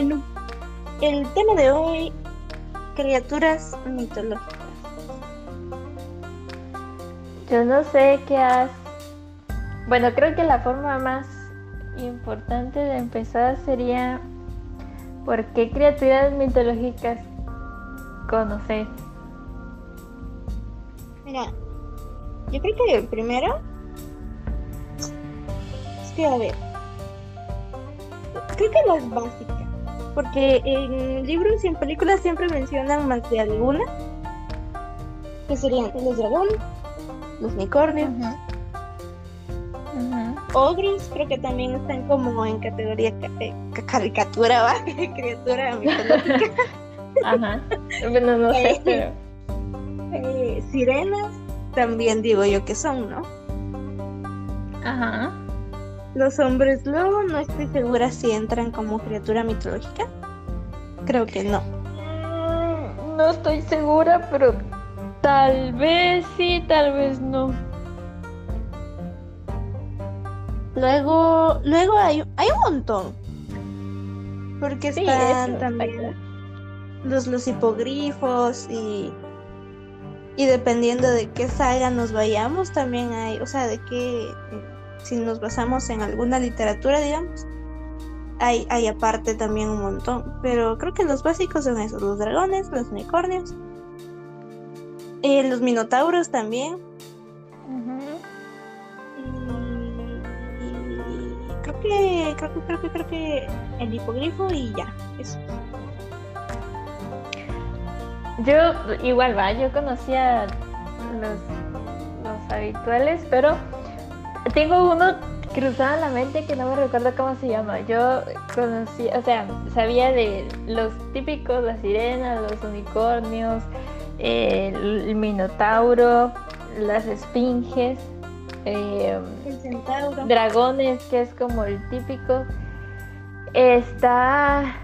Bueno, el tema de hoy, criaturas mitológicas. Yo no sé qué has... Bueno, creo que la forma más importante de empezar sería ¿por qué criaturas mitológicas conoces? Mira, yo creo que primero es que a ver, creo que las básicas, porque en libros y en películas siempre mencionan más de alguna, que serían los dragones, los unicornios, ogros creo que también están como en categoría eh, caricatura, ¿va? criatura mitológica. Ajá. Bueno, no sé, Eh, pero. Eh, sirenas también digo yo que son, ¿no? Ajá. Los hombres lobo no estoy segura si entran como criatura mitológica. Creo que no. Mm, No estoy segura, pero tal vez sí, tal vez no. Luego, luego hay, hay un montón. Porque Sí, están también los, los hipogrifos y, y dependiendo de qué saga nos vayamos, también hay, o sea, de qué, si nos basamos en alguna literatura, digamos, hay, hay aparte también un montón. Pero creo que los básicos son esos, los dragones, los unicornios, eh, los minotauros también. Ujú. Y, y creo que, creo que, creo que, creo que el hipogrifo y ya, eso. Yo igual va, yo conocía los, los habituales, pero tengo uno cruzado en la mente que no me recuerdo cómo se llama. Yo conocí, o sea, sabía de los típicos, las sirenas, los unicornios, eh, el minotauro, las esfinges, eh, El centauro. dragones, que es como el típico. Está.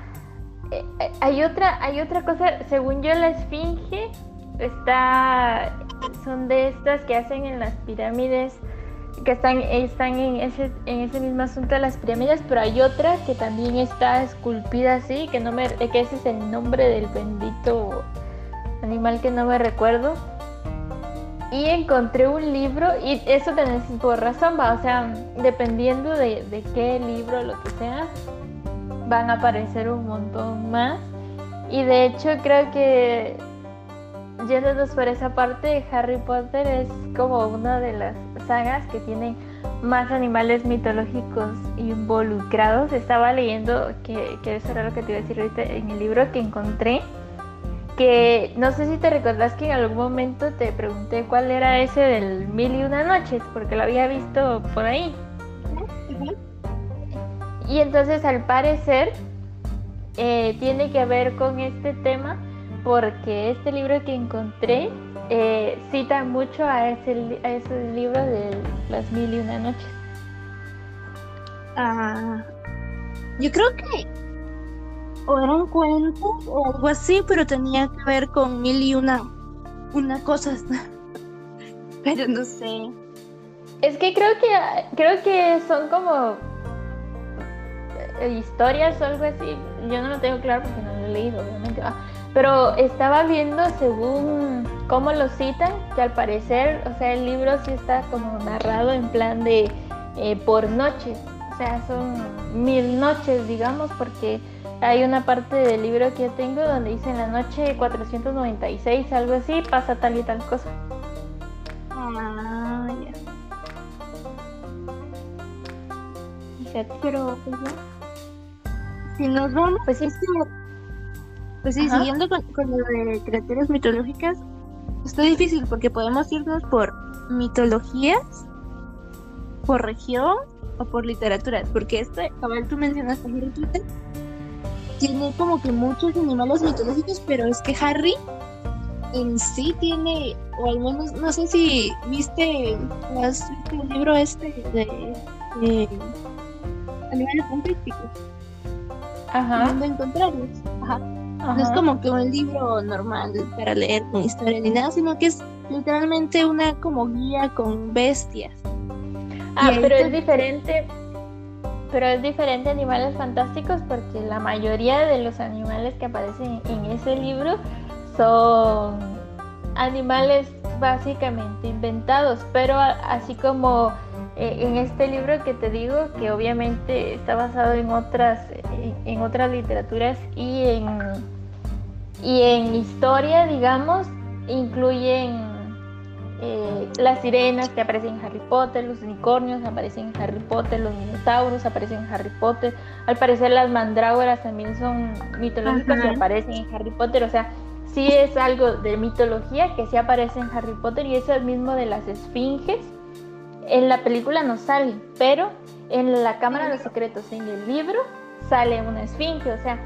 eh, Hay otra, hay otra cosa, según yo, la esfinge está. Son de estas que hacen en las pirámides, que están, están en, ese, en ese mismo asunto de las pirámides, pero hay otra que también está esculpida así, que, no me, que ese es el nombre del bendito animal que no me recuerdo y encontré un libro y eso tenés por razón, va, o sea, dependiendo de, de qué libro, lo que sea, van a aparecer un montón más. Y de hecho creo que yéndonos por esa parte, Harry Potter es como una de las sagas que tienen más animales mitológicos involucrados. Estaba leyendo, que, que eso era lo que te iba a decir ahorita en el libro que encontré, que no sé si te recordás que en algún momento te pregunté cuál era ese del mil y una noches, porque lo había visto por ahí. Y entonces al parecer eh, tiene que ver con este tema porque este libro que encontré eh, cita mucho a ese, a ese libro de las mil y una noches. Ah, yo creo que o eran cuentos o algo así, pero tenía que ver con mil y una, una cosas. pero no sé. Es que creo que creo que son como eh, historias o algo así. Yo no lo tengo claro porque no lo he leído, obviamente. ah, Pero estaba viendo según cómo lo citan, que al parecer, o sea, el libro sí está como narrado en plan de eh, por noches. O sea, son mil noches, digamos, porque hay una parte del libro que yo tengo donde dice en la noche 496, algo así, pasa tal y tal cosa. Ah, ya. Fíjate. Pero pues, si nos vamos, Pues sí. es que, pues sí, Ajá. siguiendo con, con lo de criaturas mitológicas, está difícil porque podemos irnos por mitologías, por región o por literaturas, porque este, cabal, tú mencionaste Harry Potter, tiene como que muchos animales mitológicos, pero es que Harry en sí tiene, o al menos, no sé si viste, has visto el libro este de, de animales fantásticos, Ajá. dónde encontrarlos. Ajá. No es como que un libro normal para leer con historia ni nada, sino que es literalmente una como guía con bestias. Ah, Y pero es diferente. pero es diferente a Animales Fantásticos porque la mayoría de los animales que aparecen en ese libro son animales básicamente inventados, pero así como eh, en este libro que te digo, que obviamente está basado en otras, en otras literaturas y en, y en historia, digamos, incluyen eh, las sirenas que aparecen en Harry Potter, los unicornios aparecen en Harry Potter, los minotauros aparecen en Harry Potter. Al parecer las mandrágoras también son mitológicas y aparecen en Harry Potter. O sea, sí es algo de mitología que sí aparece en Harry Potter y eso es mismo de las esfinges. En la película no sale, pero en la Cámara de los Secretos, en el libro, sale una esfinge. O sea,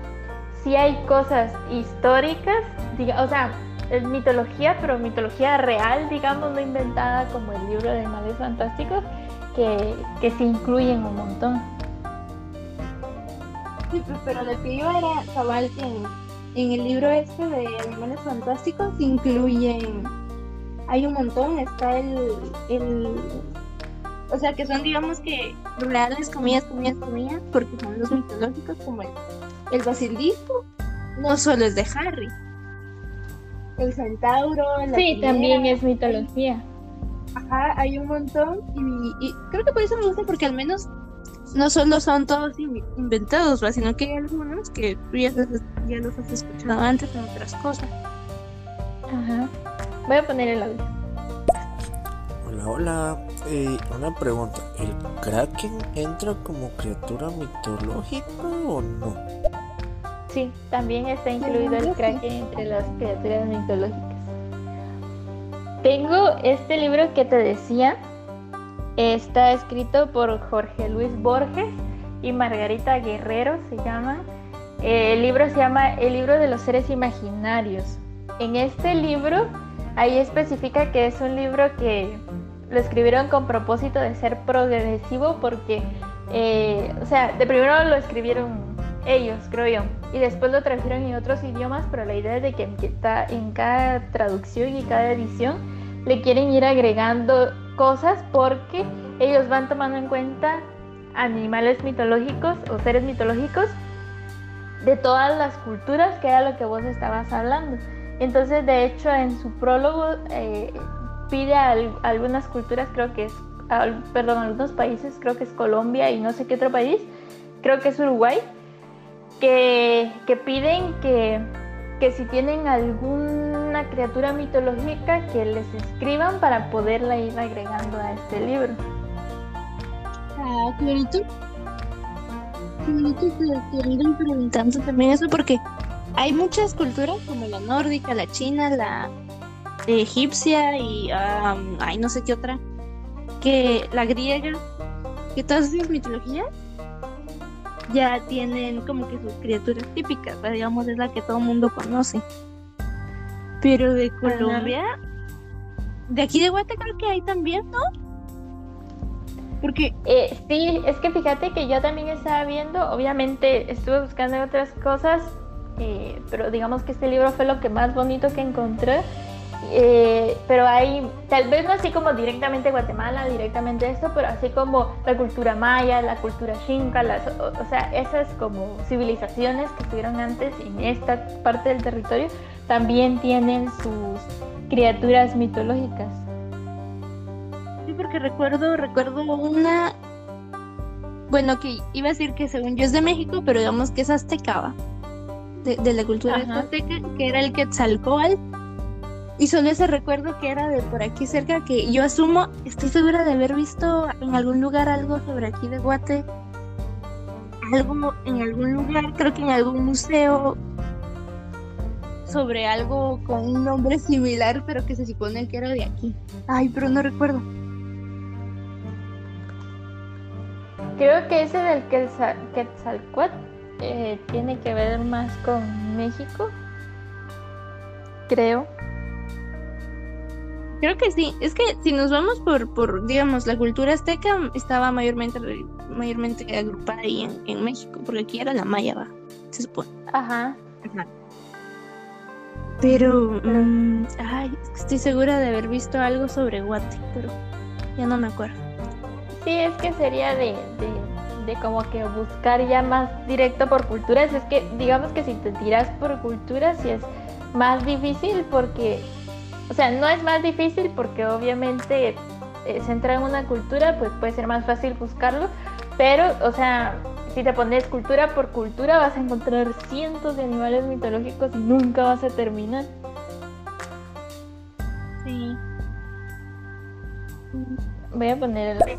sí hay cosas históricas, diga, o sea, es mitología, pero mitología real, digamos, no inventada como el libro de Animales Fantásticos, que, que se incluyen un montón. Sí, pues, pero lo que iba era cabal que en, el libro este de Animales Fantásticos incluyen, hay un montón, está el, el o sea, que son, digamos que, reales, comillas, comillas, comillas, porque son los mitológicos, como el, el basilisco, no solo es de Harry, el centauro. La sí, también es mitología. Ajá, hay un montón y, creo que por eso me gusta porque al menos no solo son todos inventados, sino que hay algunos que tú ya, los has escuchado antes en otras cosas. Ajá. Voy a poner el audio. Hola, hola. Eh, una pregunta. ¿El Kraken entra como criatura mitológica o no? Sí, también está incluido el kraken entre las criaturas mitológicas. Tengo este libro que te decía. Está escrito por Jorge Luis Borges y Margarita Guerrero, se llama. El libro se llama El libro de los seres imaginarios. En este libro, ahí especifica que es un libro que lo escribieron con propósito de ser progresivo porque, eh, o sea, de primero lo escribieron ellos, creo yo. Y después lo tradujeron en otros idiomas, pero la idea es de que en cada traducción y cada edición le quieren ir agregando cosas porque ellos van tomando en cuenta animales mitológicos o seres mitológicos de todas las culturas, que era lo que vos estabas hablando. Entonces, de hecho, en su prólogo eh, pide a, algunas culturas, creo que es, perdón, a algunos países, creo que es Colombia y no sé qué otro país, creo que es Uruguay, que, piden que, si tienen alguna criatura mitológica que les escriban para poderla ir agregando a este libro. Ah, qué bonito. Qué bonito que, que preguntando también eso porque hay muchas culturas como la nórdica, la china, la egipcia y ay no sé qué otra que la griega que todas esas mitologías ya tienen como que sus criaturas típicas, digamos, es la que todo el mundo conoce. Pero de Colombia, de aquí de Guate creo que hay también, ¿no? Porque... Eh, sí, es que fíjate que yo también estaba viendo, obviamente estuve buscando otras cosas, eh, pero digamos que este libro fue lo que más bonito que encontré eh, pero hay, tal vez no así como directamente Guatemala, directamente esto, pero así como la cultura maya, la cultura xinca, o, sea, esas como civilizaciones que estuvieron antes en esta parte del territorio, también tienen sus criaturas mitológicas. Sí, porque recuerdo, recuerdo una, bueno, que iba a decir que según yo es de México, pero digamos que es azteca, de, la cultura azteca, que era el Quetzalcóatl y solo ese recuerdo que era de por aquí cerca, que yo asumo, estoy segura de haber visto en algún lugar algo sobre aquí de Guate. Algo en algún lugar, creo que en algún museo, sobre algo con un nombre similar, pero que se supone que era de aquí. Ay, pero no recuerdo. Creo que ese del Quetzalcoatl eh, tiene que ver más con México. Creo. Creo que sí. Es que si nos vamos por, por digamos, la cultura azteca estaba mayormente, mayormente agrupada ahí en, México, porque aquí era la maya, ¿va? se supone. Ajá. Pero, mm, ay, estoy segura de haber visto algo sobre Guate, pero ya no me acuerdo. Sí, es que sería de, de como que buscar ya más directo por culturas. Es que digamos que si te tiras por culturas sí es más difícil porque, o sea, no es más difícil porque obviamente eh, se entra en una cultura, pues puede ser más fácil buscarlo, pero, o sea, si te pones cultura por cultura vas a encontrar cientos de animales mitológicos y nunca vas a terminar. Sí. Voy a poner el...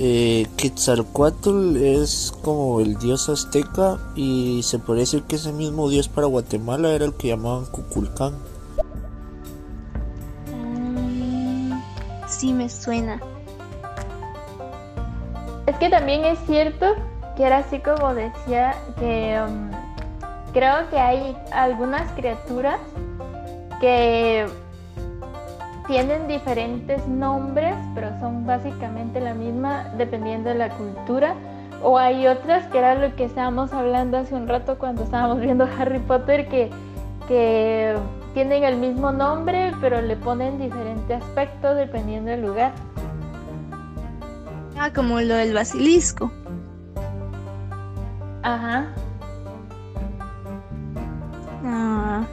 Eh, Quetzalcoatl es como el dios azteca y se puede decir que ese mismo dios para Guatemala era el que llamaban Cuculcán. Sí me suena. Es que también es cierto que era así como decía que um, creo que hay algunas criaturas que tienen diferentes nombres, pero son básicamente la misma dependiendo de la cultura. O hay otras que era lo que estábamos hablando hace un rato cuando estábamos viendo Harry Potter, que, que tienen el mismo nombre, pero le ponen diferente aspecto dependiendo del lugar. Ah, como lo del basilisco. Ajá. Ah.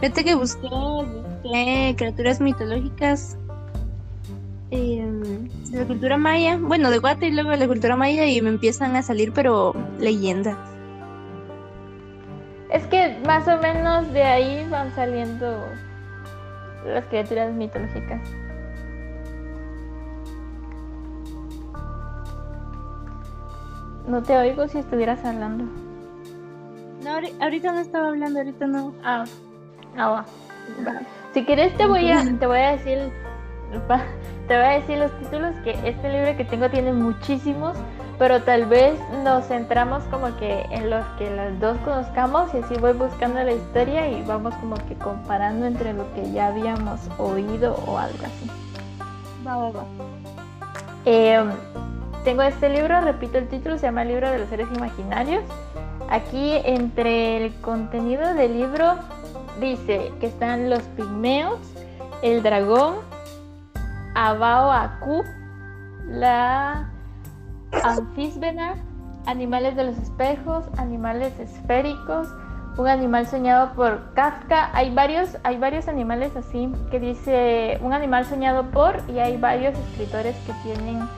Fíjate que busqué, busqué criaturas mitológicas em, de la cultura maya, bueno, de Guate y luego de la cultura maya y me empiezan a salir, pero leyendas. Es que más o menos de ahí van saliendo las criaturas mitológicas. No te oigo si estuvieras hablando. No, ahori- ahorita no estaba hablando, ahorita no. Ah, ah, va. Si quieres te voy a te voy a decir te voy a decir los títulos que este libro que tengo tiene muchísimos, pero tal vez nos centramos como que en los que las dos conozcamos y así voy buscando la historia y vamos como que comparando entre lo que ya habíamos oído o algo así. Va, va, va. Eh, tengo este libro, repito el título, se llama El libro de los seres imaginarios. Aquí entre el contenido del libro dice que están los pigmeos, el dragón, Abao Aku, la anfísbena, animales de los espejos, animales esféricos, un animal soñado por Kafka. Hay varios, hay varios animales así que dice un animal soñado por y hay varios escritores que tienen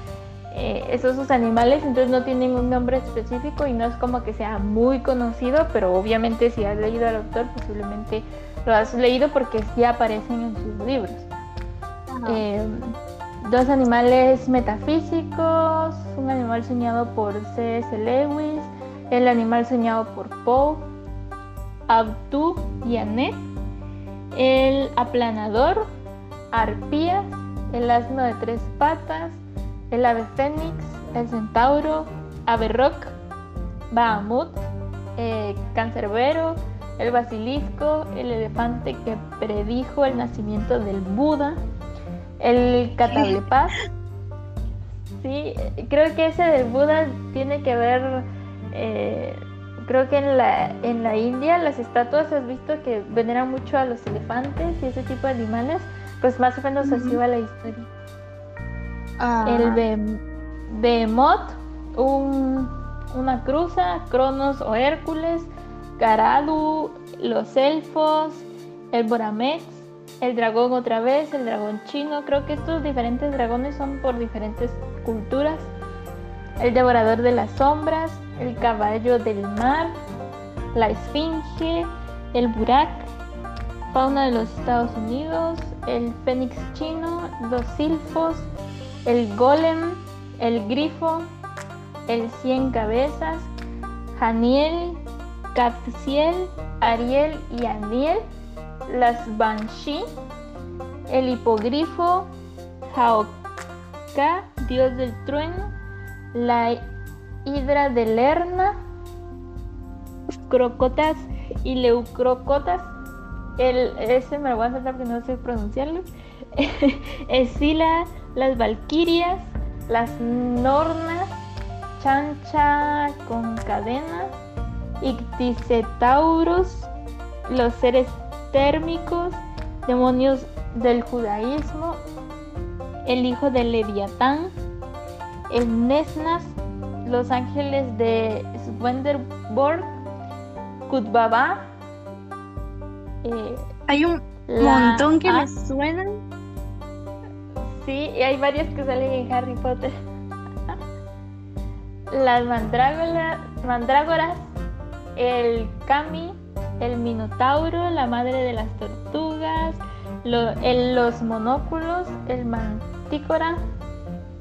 eh, esos sus animales, entonces no tienen un nombre específico y no es como que sea muy conocido, pero obviamente si has leído al autor posiblemente lo has leído porque sí aparecen en sus libros. Eh, dos animales metafísicos, un animal soñado por C.S. Lewis, el animal soñado por Poe, Abdu y Annette, el aplanador, Arpías, el asno de tres patas, el ave fénix, el centauro, ave rock, Bahamut, eh, cancerbero, el basilisco, el elefante que predijo el nacimiento del Buda, el cataplepaz. Sí, creo que ese del Buda tiene que ver, eh, creo que en la, en la India las estatuas has visto que veneran mucho a los elefantes y ese tipo de animales, pues más o menos así va la historia. Ah, El Behem- Behemoth, un- una cruza, Cronos o Hércules, Garadu, los elfos, el Boramex, el dragón otra vez, el dragón chino. Creo que estos diferentes dragones son por diferentes culturas. El devorador de las sombras, el caballo del mar, la esfinge, el burak, fauna de los Estados Unidos, el fénix chino, los silfos, el golem, el grifo, el cien cabezas, Janiel, Capciel, Ariel y Aniel, las Banshee, el hipogrifo, Jaoka, dios del trueno, la hidra de Lerna, crocotas y leucrocotas, el, ese me lo voy a saltar porque no sé pronunciarlo, Escila, las valquirias, las nornas, chancha con cadena, icticetaurus, los seres térmicos, demonios del judaísmo, el hijo de Leviatán, el Nesnas, los ángeles de Swenderborg, Kutbaba. Eh, hay un montón que me suenan. Sí, y hay varios que salen en Harry Potter. Las mandrágoras, el Kami, el Minotauro, la madre de las tortugas, los monóculos, el Mantícora,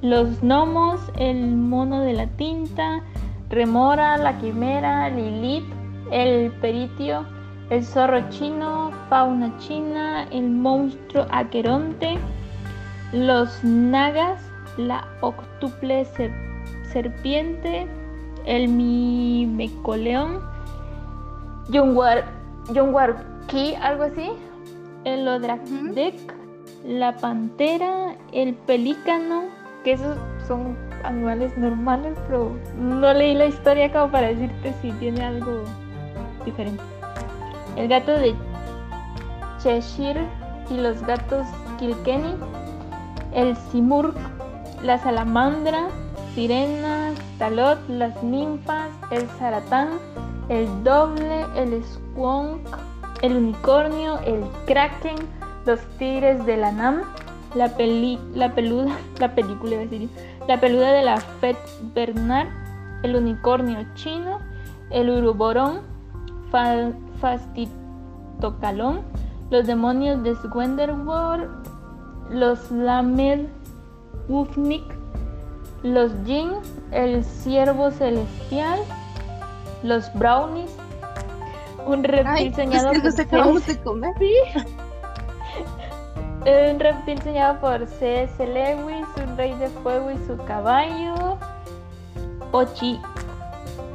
los gnomos, el mono de la tinta, Remora, la quimera, Lilith, el peritio, el zorro chino, fauna china, el monstruo aqueronte, los nagas, la octuple serpiente, el mimecoleón, Ki, algo así, el Odrakdek, la pantera, el pelícano, que esos son animales normales, pero no leí la historia como para decirte si tiene algo diferente. El gato de Cheshire y los gatos Kilkenny, el Simurg, la salamandra, sirena, talot, las ninfas, el zaratán, el doble, el squonk, el unicornio, el kraken, los tigres de la Nam, la, peli la peluda, la película la peluda de la Fet Bernard, el unicornio chino, el uruborón, Fastitocalón, los demonios de Swenderworld, los Lamed Wufnik, los Jin, el ciervo celestial, los Brownies, un reptil soñado por de comer. Un reptil soñado por C.S. Lewis, un rey de fuego y su caballo, Ochi,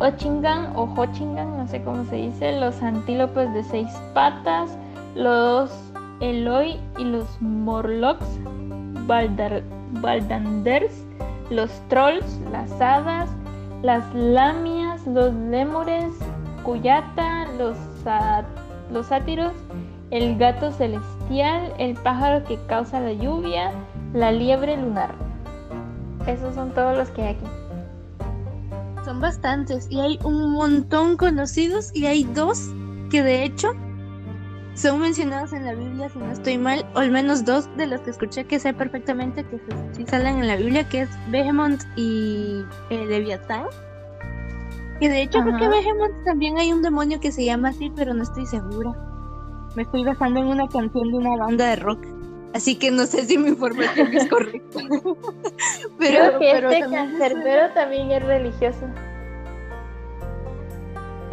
Ochingan o Hochingan, no sé cómo se dice, los antílopes de seis patas, los Eloi y los Morlocks, Baldanders, los Trolls, las Hadas, las Lamias, los Lémures, Cuyata, los, los Sátiros, el Gato Celestial, el Pájaro que causa la lluvia, la Liebre Lunar. Esos son todos los que hay aquí. Son bastantes y hay un montón conocidos y hay dos que de hecho son mencionados en la Biblia, si no estoy mal, o al menos dos de los que escuché que sé perfectamente que sí salen en la Biblia, que es Behemoth y eh, Leviatán. Y de hecho creo que Behemoth también hay un demonio que se llama así, pero no estoy segura. Me estoy basando en una canción de una banda de rock. Así que no sé si mi información es correcta. pero, creo que este cancerbero también es religioso.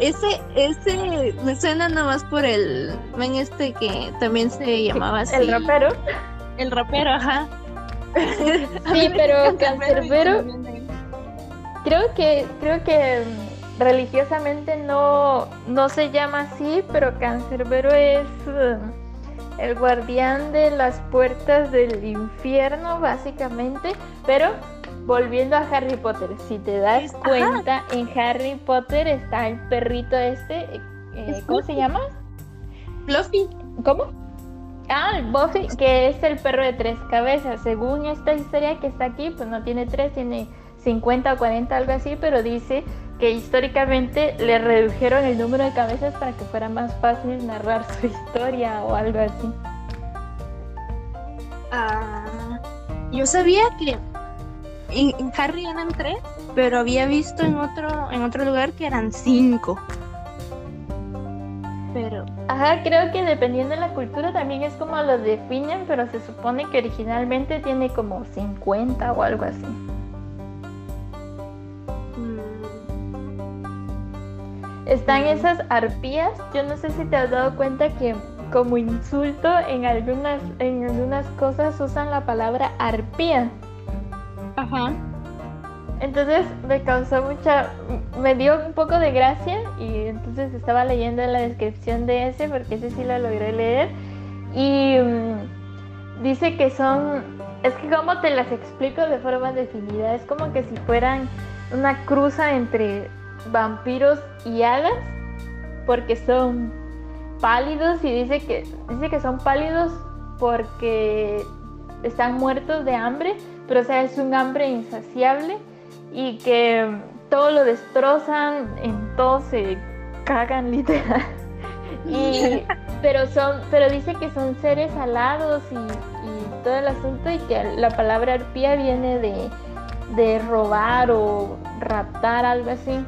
Ese, ese me suena nomás por el ven este que también se llamaba así. El rapero. El rapero, ajá. Sí, pero cancerbero. Creo que, creo que mm, religiosamente no, no se llama así, pero cancerbero es uh, el guardián de las puertas del infierno, básicamente. Pero volviendo a Harry Potter, si te das cuenta, en Harry Potter está el perrito este, eh, ¿cómo se llama? Fluffy. ¿Cómo? Ah, Buffy, que es el perro de tres cabezas. Según esta historia que está aquí, pues no tiene tres, tiene 50 o 40, algo así, pero dice que históricamente le redujeron el número de cabezas para que fuera más fácil narrar su historia o algo así. Ah, yo sabía que en, Harry eran tres, pero había visto en otro, en otro lugar que eran cinco. Pero. Ajá, creo que dependiendo de la cultura también es como lo definen, pero se supone que originalmente tiene como 50 o algo así. Mm. Están esas arpías, yo no sé si te has dado cuenta que como insulto en algunas, en algunas cosas usan la palabra arpía. Entonces me causó mucha, me dio un poco de gracia y entonces estaba leyendo la descripción de ese porque ese sí lo logré leer. Y mm, dice que son, es que como te las explico de forma definida, es como que si fueran una cruza entre vampiros y hadas porque son pálidos y dice que dice que son pálidos porque están muertos de hambre pero o sea, es un hambre insaciable y que todo lo destrozan, en todo se cagan literal. Y, pero son, pero dice que son seres alados y, y todo el asunto y que la palabra arpía viene de, de robar o raptar, algo así.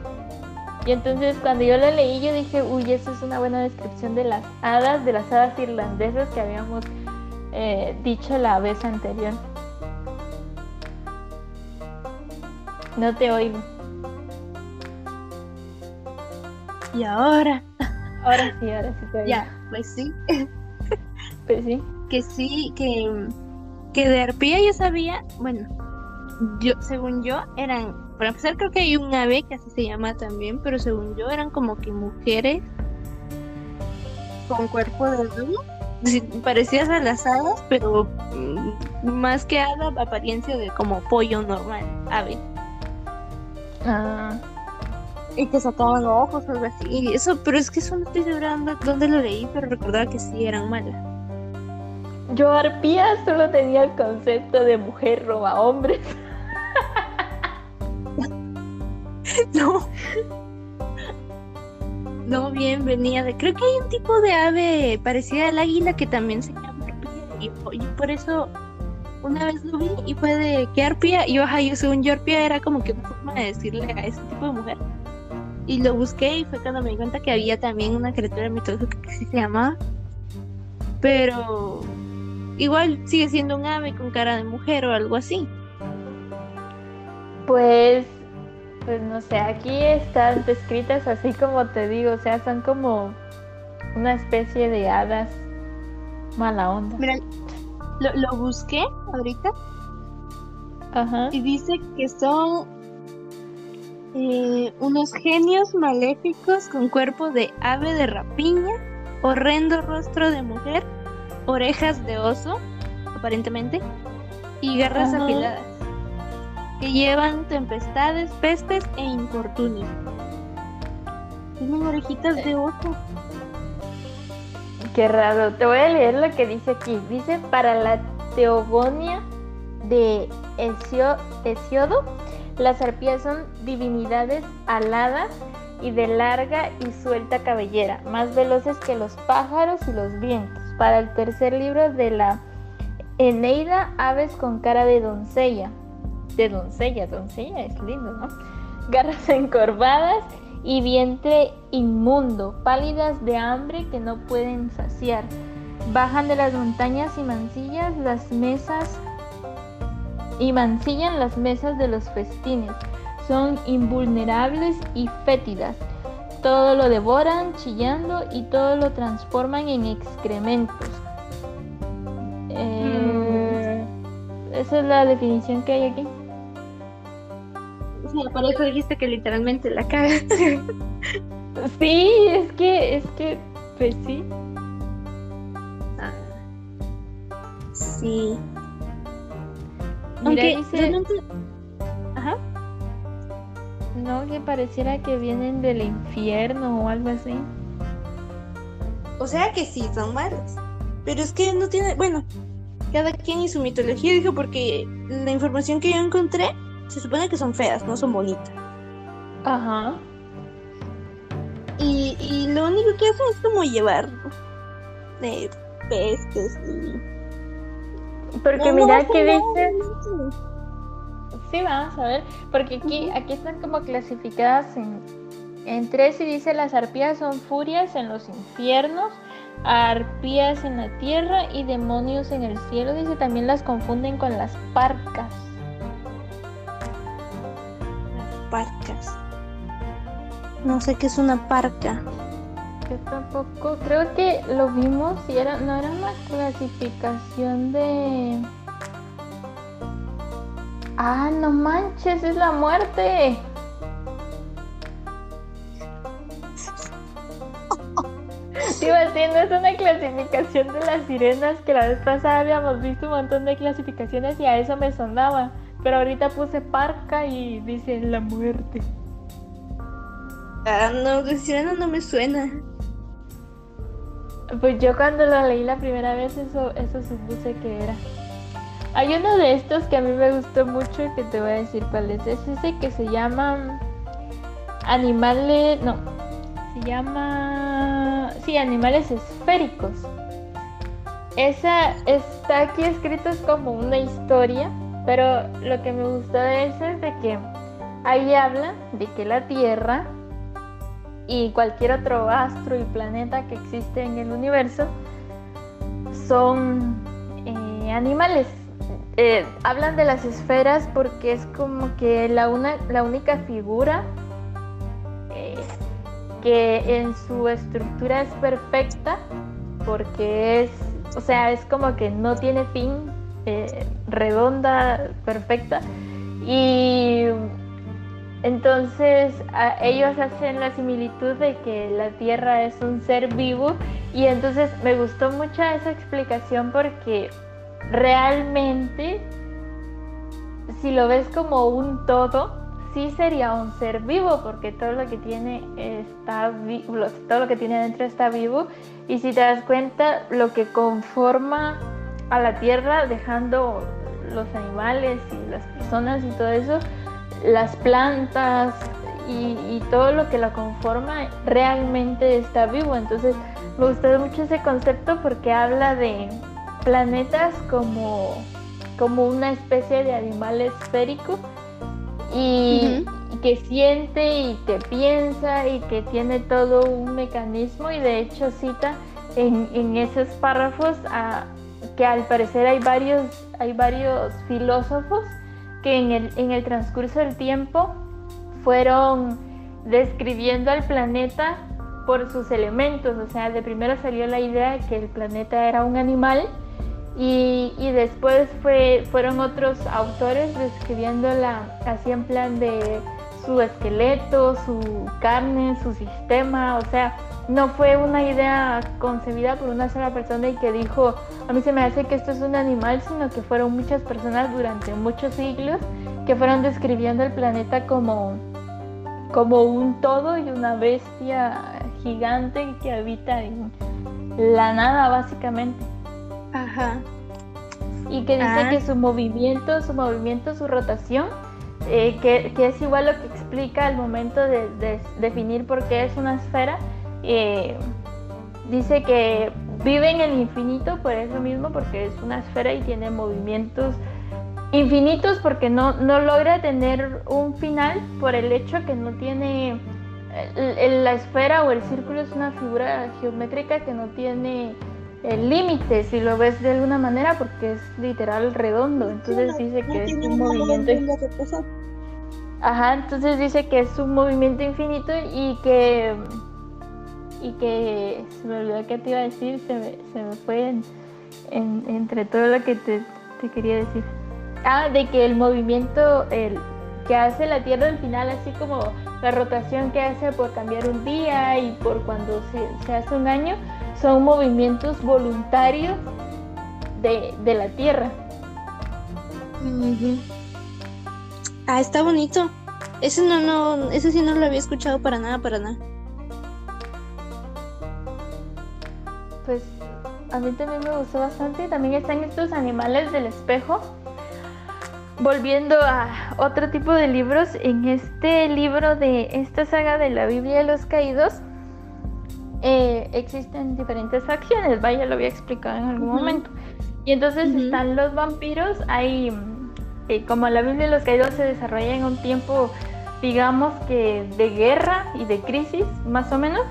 Y entonces cuando yo lo leí yo dije, uy, eso es una buena descripción de las hadas, de las hadas irlandesas que habíamos eh, dicho la vez anterior. No te oigo. Y ahora, Ahora sí, ahora sí te oigo. ya, pues sí, Pues sí. que sí, que, que de arpía yo sabía, bueno, yo, según yo, eran, para empezar creo que hay un ave que así se llama también, pero según yo eran como que mujeres con cuerpo de sí, parecidas a las hadas, pero mm, más que hada, apariencia de como pollo normal, ave. Ah, Y que sacaban ojos o algo así. Y eso, pero es que eso no estoy segura dónde, dónde lo leí, pero recordaba que sí eran malas. yo arpía solo tenía el concepto de mujer roba hombres. No. No, bien, venía de. Creo que hay un tipo de ave parecida al águila que también se llama arpía. Y por eso una vez lo vi y fue de que arpía. Y ojalá yo, según yo, arpía era como que una forma de decirle a ese tipo de mujer. Y lo busqué y fue cuando me di cuenta que había también una criatura mitológica que sí se llamaba. Pero igual sigue siendo un ave con cara de mujer o algo así. Pues, pues no sé, aquí están descritas así como te digo, o sea, son como una especie de hadas mala onda. Mira, lo, lo busqué ahorita Ajá. y dice que son eh, unos genios maléficos con cuerpo de ave de rapiña, horrendo rostro de mujer, orejas de oso, aparentemente, y garras Ajá. afiladas, que llevan tempestades, pestes e infortunios. Tienen orejitas de oso. Qué raro. Te voy a leer lo que dice aquí. Dice para la teogonia de Hesio- Hesiodo, las arpías son divinidades aladas y de larga y suelta cabellera, más veloces que los pájaros y los vientos. Para el tercer libro de la Eneida, aves con cara de doncella. De doncella, doncella es lindo, ¿no? Garras encorvadas y vientre inmundo, pálidas de hambre que no pueden saciar. Bajan de las montañas y mancillas las mesas y mancillan las mesas de los festines. Son invulnerables y fétidas. Todo lo devoran chillando y todo lo transforman en excrementos. Eh, Esa es la definición que hay aquí. Sí, por eso dijiste que literalmente la caga. Sí, es que, es que, pues sí. Sí. Mira, Aunque dice- realmente. Ajá. No, que pareciera que vienen del infierno o algo así. O sea que sí, son malos. Pero es que no tiene. Bueno, cada quien y su mitología, dijo, porque la información que yo encontré se supone que son feas, no son bonitas. Ajá. Y, y lo único que hacen es como llevar eh, pestes y. Porque No, mira no, que no, dice. no. Sí, vamos a ver. Porque aquí, aquí están como clasificadas en, en tres y dice las arpías son furias en los infiernos, arpías en la tierra y demonios en el cielo. Dice también las confunden con las parcas. Parcas. No sé qué es una parca. Yo tampoco, creo que lo vimos y era, no era una clasificación de... Ah, no manches, es la muerte. Iba haciendo es una clasificación de las sirenas que la vez pasada habíamos visto un montón de clasificaciones y a eso me sonaba. Pero ahorita puse parca y dice la muerte. Ah, no, de sirena no me suena. Pues yo cuando lo leí la primera vez eso, eso supuse que era. Hay uno de estos que a mí me gustó mucho que te voy a decir cuál es. Es ese que se llama animales, no, se llama, sí, animales esféricos. Esa está aquí escrito es como una historia, pero lo que me gustó de eso es de que ahí habla de que la Tierra y cualquier otro astro y planeta que existe en el universo son eh, animales. Eh, hablan de las esferas porque es como que la, una, la única figura eh, que en su estructura es perfecta porque es, o sea, es como que no tiene fin, redonda, perfecta. Y entonces ellos hacen la similitud de que la Tierra es un ser vivo y entonces me gustó mucho esa explicación porque realmente si lo ves como un todo, sí sería un ser vivo porque todo lo que tiene está vivo, todo lo que tiene dentro está vivo y si te das cuenta lo que conforma a la Tierra dejando los animales y las personas y todo eso las plantas y, todo lo que la conforma realmente está vivo. Entonces me gustó mucho ese concepto porque habla de planetas como, como una especie de animal esférico y, que siente y que piensa y que tiene todo un mecanismo y de hecho cita en, esos párrafos que al parecer hay varios, hay varios filósofos que en el, en el transcurso del tiempo fueron describiendo al planeta por sus elementos, o sea, de primero salió la idea de que el planeta era un animal y, y después fue, fueron otros autores describiéndola así en plan de su esqueleto, su carne, su sistema, o sea, no fue una idea concebida por una sola persona y que dijo, a mí se me hace que esto es un animal, sino que fueron muchas personas durante muchos siglos que fueron describiendo el planeta como, como un todo y una bestia gigante que habita en la nada básicamente. Ajá. Y que dice ah. que su movimiento, su movimiento, su rotación, eh, que, que, es igual lo que explica al momento de, de definir por qué es una esfera, eh, dice que vive en el infinito por eso mismo, porque es una esfera y tiene movimientos infinitos porque no, no logra tener un final por el hecho que no tiene la esfera o el círculo es una figura geométrica que no tiene el límite si lo ves de alguna manera porque es literal redondo. Entonces dice que es un movimiento ajá entonces dice que es un movimiento infinito y que y que se me olvidó que te iba a decir, se me, fue entre todo lo que te, quería decir. Ah, de que el movimiento el, que hace la Tierra al final, así como la rotación que hace por cambiar un día y por cuando se, hace un año, son movimientos voluntarios de, la Tierra. Ah, está bonito. Ese no, no, ese sí no lo había escuchado para nada, para nada. Pues a mí también me gustó bastante. También están estos animales del espejo. Volviendo a otro tipo de libros, en este libro de esta saga de la Biblia de los Caídos, eh, existen diferentes facciones, vaya, lo voy a explicar en algún momento. Y entonces están los vampiros, hay, eh, como la Biblia de los Caídos se desarrolla en un tiempo, digamos que de guerra y de crisis, más o menos,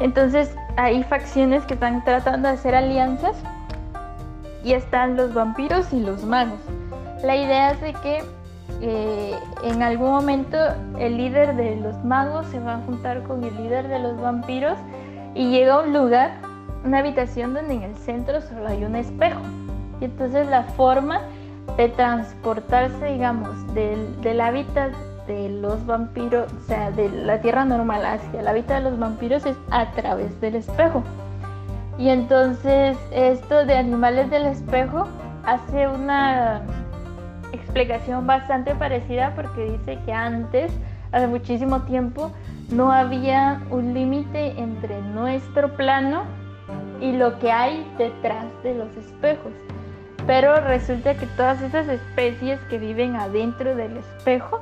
entonces hay facciones que están tratando de hacer alianzas y están los vampiros y los magos. La idea es de que eh, en algún momento el líder de los magos se va a juntar con el líder de los vampiros y llega a un lugar, una habitación donde en el centro solo hay un espejo. Y entonces la forma de transportarse, digamos, del, del hábitat de los vampiros, o sea, de la tierra normal hacia la vida de los vampiros es a través del espejo. Y entonces esto de animales del espejo hace una explicación bastante parecida porque dice que antes, hace muchísimo tiempo, no había un límite entre nuestro plano y lo que hay detrás de los espejos. Pero resulta que todas esas especies que viven adentro del espejo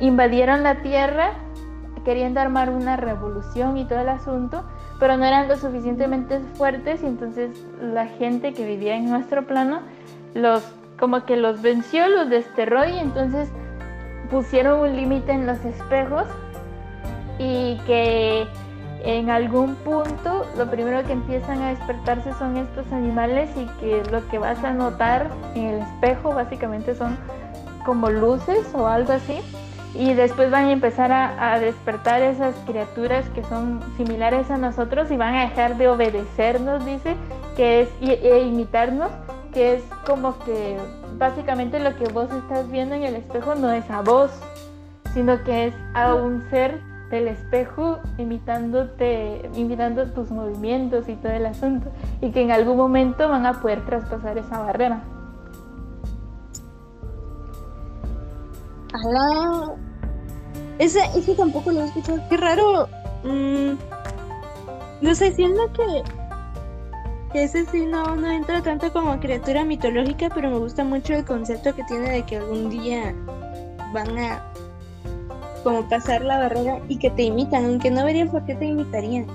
invadieron la Tierra, queriendo armar una revolución y todo el asunto, pero no eran lo suficientemente fuertes y entonces la gente que vivía en nuestro plano los como que los venció, los desterró y entonces pusieron un límite en los espejos y que en algún punto lo primero que empiezan a despertarse son estos animales y que lo que vas a notar en el espejo básicamente son como luces o algo así y después van a empezar a, despertar esas criaturas que son similares a nosotros y van a dejar de obedecernos, dice, que es e imitarnos, que es como que básicamente lo que vos estás viendo en el espejo no es a vos, sino que es a un ser del espejo imitándote, imitando tus movimientos y todo el asunto, y que en algún momento van a poder traspasar esa barrera. Ese, ese tampoco lo he escuchado. Qué raro. Mm, no sé, siento que, que ese sí no, no entra tanto como criatura mitológica, pero me gusta mucho el concepto que tiene de que algún día van a como pasar la barrera y que te imitan, aunque no vería por qué te imitarían.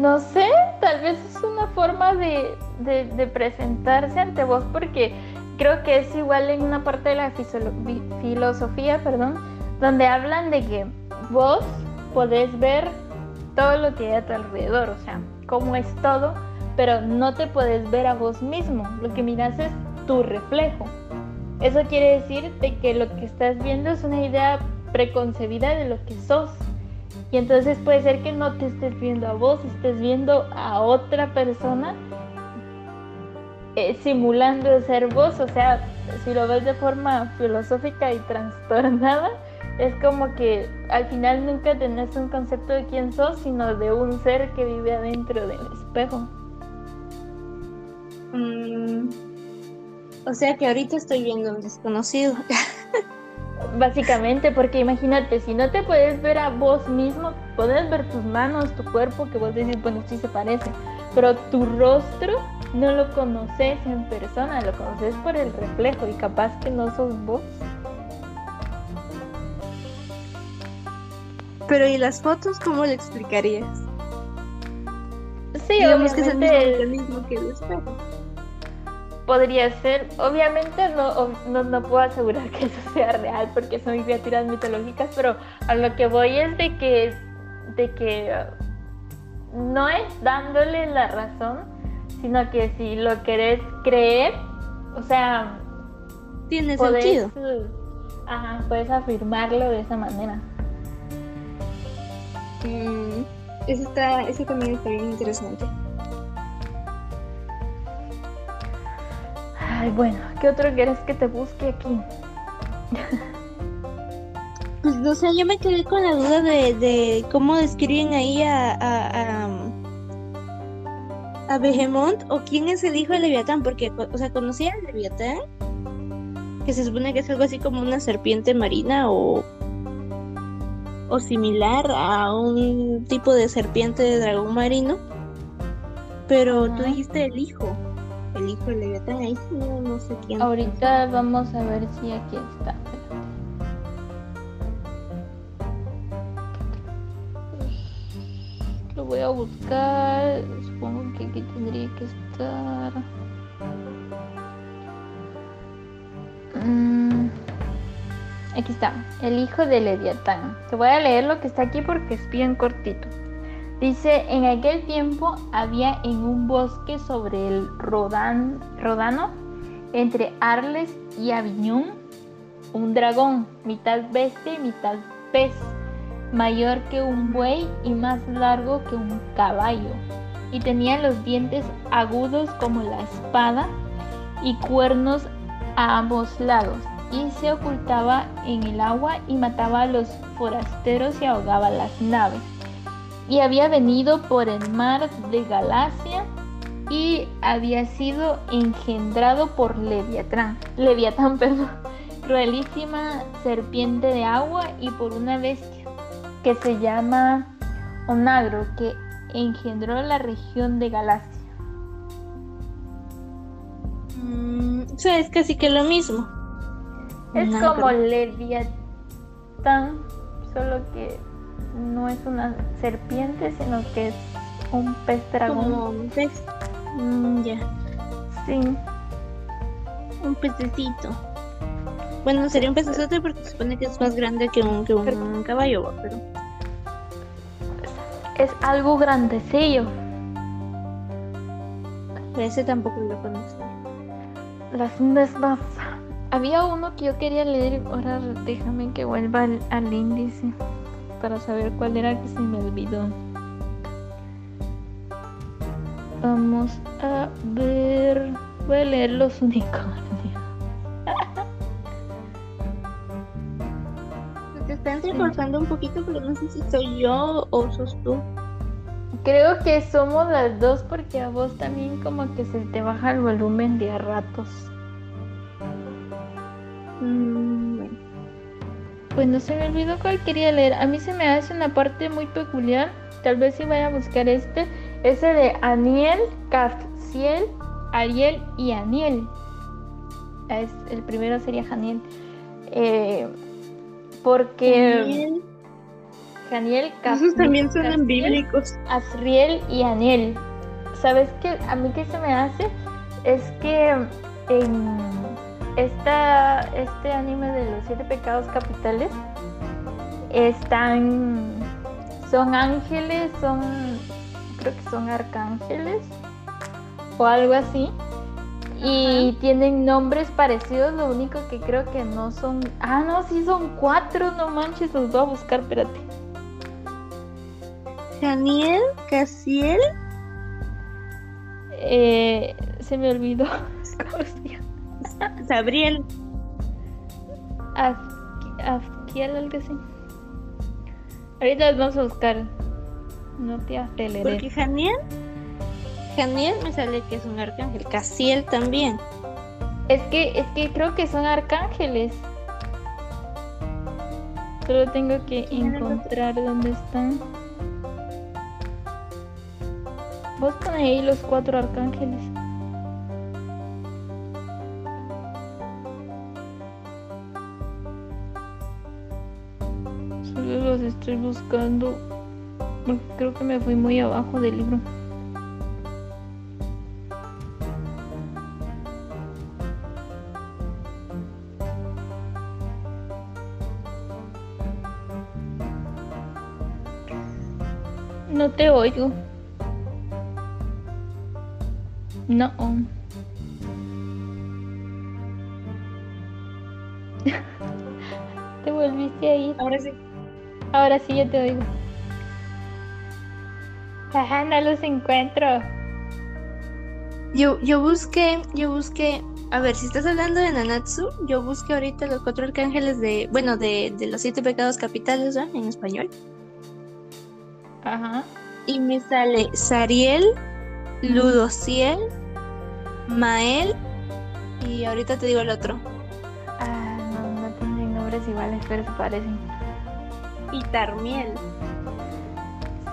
No sé, tal vez es una forma de, de presentarse ante vos porque creo que es igual en una parte de la filosofía, perdón, donde hablan de que vos podés ver todo lo que hay a tu alrededor, o sea, cómo es todo, pero no te puedes ver a vos mismo. Lo que miras es tu reflejo. Eso quiere decir de que lo que estás viendo es una idea preconcebida de lo que sos. Y entonces puede ser que no te estés viendo a vos, estés viendo a otra persona eh, simulando ser vos, o sea, si lo ves de forma filosófica y trastornada, es como que al final nunca tenés un concepto de quién sos, sino de un ser que vive adentro del espejo. Mm, o sea que ahorita estoy viendo un desconocido. Básicamente, porque imagínate, si no te puedes ver a vos mismo, puedes ver tus manos, tu cuerpo, que vos decís, bueno, sí se parece, pero tu rostro no lo conoces en persona, lo conoces por el reflejo y capaz que no sos vos. Pero ¿y las fotos cómo le explicarías? Sí, Digamos que es el mismo, que el espejo. Podría ser, obviamente no, no, no, puedo asegurar que eso sea real porque son criaturas mitológicas, pero a lo que voy es de que, de que no es dándole la razón, sino que si lo querés creer, o sea, tiene sentido. Ajá, puedes afirmarlo de esa manera. Mm, eso, está, eso también está bien interesante. Ay, bueno, ¿qué otro quieres que te busque aquí? Pues no sé, yo me quedé con la duda de, de cómo describen ahí a, a, a, Behemoth o quién es el hijo de Leviatán, porque, o sea, conocía a Leviatán, que se supone que es algo así como una serpiente marina o, o similar a un tipo de serpiente de dragón marino, pero tú dijiste el hijo, el hijo de Leviatán, ahí sí no, no sé quién. Ahorita vamos a ver si aquí está. Voy a buscar. Supongo que aquí tendría que estar. Mm, aquí está, el hijo de Leviatán. Te voy a leer lo que está aquí porque es bien cortito. Dice, en aquel tiempo había en un bosque sobre el Rodan, Rodano, entre Arles y Aviñón, un dragón, mitad bestia y mitad pez mayor que un buey y más largo que un caballo, y tenía los dientes agudos como la espada y cuernos a ambos lados, y se ocultaba en el agua y mataba a los forasteros y ahogaba las naves. Y había venido por el mar de Galacia y había sido engendrado por Leviatán, Leviatán, perdón, cruelísima serpiente de agua y por una bestia que se llama Onagro, que engendró la región de Galacia. Mm, o sea, es casi que lo mismo. Es como Leviatán solo que no es una serpiente, sino que es un pez dragón. Como un pez. Mm, ya. Sí, Un pececito. Bueno, sería un pecesote porque se supone que es más grande que un, que un caballo, pero es algo grandecillo. ese tampoco lo conozco. Las mismas. Había uno que yo quería leer, ahora déjame que vuelva al, al índice para saber cuál era que se me olvidó. Vamos a ver. Voy a leer los unicornios. Se te está entrecortando un poquito, pero no sé si soy yo o sos tú. Creo que somos las dos porque a vos también como que se te baja el volumen de a ratos. Mm, bueno. Pues no se me olvidó cuál quería leer. A mí se me hace una parte muy peculiar. Tal vez si vaya a buscar este. Ese de Aniel, Castiel, Ariel y Aniel. Es, el primero sería Janiel. Eh, porque Daniel, Janiel, Esos también suenan bíblicos. Azriel y Aniel. ¿Sabes qué? A mí que se me hace es que en esta, este anime de los siete pecados capitales están, son ángeles, son, creo que son arcángeles o algo así. Y tienen nombres parecidos, lo único que creo que no son... Ah, no, sí son cuatro, no manches, los voy a buscar, espérate. Janiel, Casiel, Eh, se me olvidó. Sabriel. Af- Afkiel, algo así. Ahorita los vamos a buscar. No te Porque aceleré. Janiel, Janiel me sale que es un arcángel. Casiel también. Es que, es que creo que son arcángeles. Solo tengo que encontrar dónde están. Vos pon ahí los cuatro arcángeles. Solo los estoy buscando. porque Creo que me fui muy abajo del libro. Oigo. No. te volviste a ir. Ahora sí. Ahora sí yo te oigo. Ajá, no los encuentro. Yo, yo busqué, yo busqué, a ver, si estás hablando de Nanatsu, yo busqué ahorita los cuatro arcángeles de, bueno, de, de los siete pecados capitales, ¿no? En español. Ajá. Y me sale Sariel, Ludociel, Mael y ahorita te digo el otro. Ah, no, no tienen nombres iguales, pero se parecen. Y Tarmiel.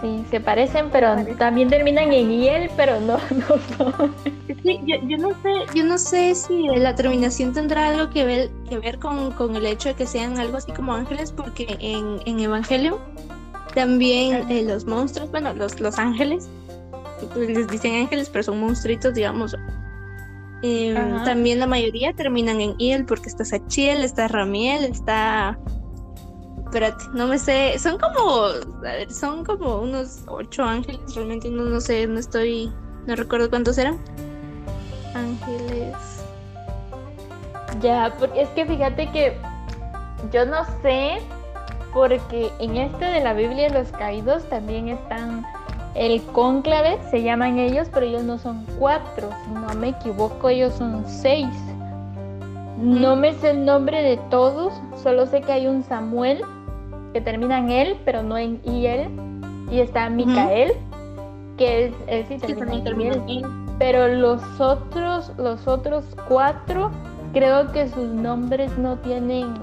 Sí, se parecen, pero también terminan en hiel, pero no, no son. Sí, yo, yo no sé, yo no sé si la terminación tendrá algo que ver, que ver con, con el hecho de que sean algo así como ángeles, porque en, en Evangelio también eh, los monstruos, bueno, los, los ángeles, les dicen ángeles, pero son monstruitos, digamos. Eh, Ajá. también la mayoría terminan en Il, porque está Sachiel, está Ramiel, está. Espérate, no me sé. Son como. A ver, son como unos ocho ángeles. Realmente no, no sé, no estoy. No recuerdo cuántos eran. Ángeles. Ya, porque es que fíjate que yo no sé, porque en este de la Biblia los caídos también están el cónclave, se llaman ellos, pero ellos no son cuatro, si no me equivoco, ellos son seis. No me sé el nombre de todos, solo sé que hay un Samuel que termina en él, pero no en IL, y está Micael, que es, él sí termina en termina IL. en Il. Pero los otros, los otros cuatro, creo que sus nombres no tienen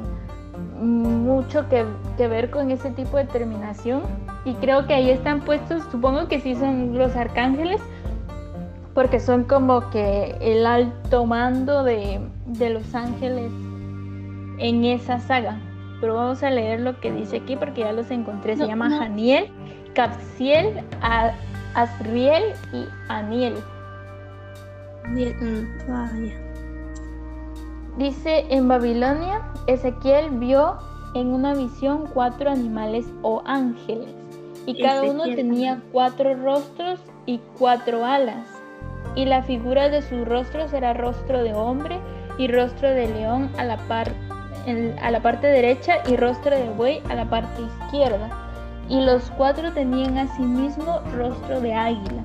mucho que, que ver con ese tipo de terminación. Y creo que ahí están puestos, supongo que sí son los arcángeles, porque son como que el alto mando de, de los ángeles en esa saga. pero vamos a leer lo que dice aquí porque ya los encontré. Se No, llama no. Janiel, Capsiel, A- Asriel y Aniel. Bien, mm, vaya. Dice, en Babilonia, Ezequiel vio en una visión cuatro animales o ángeles, y cada uno tenía cuatro rostros y cuatro alas, y la figura de sus rostros era rostro de hombre y rostro de león a la, par- en- a la parte derecha y rostro de buey a la parte izquierda, y los cuatro tenían asimismo rostro de águila.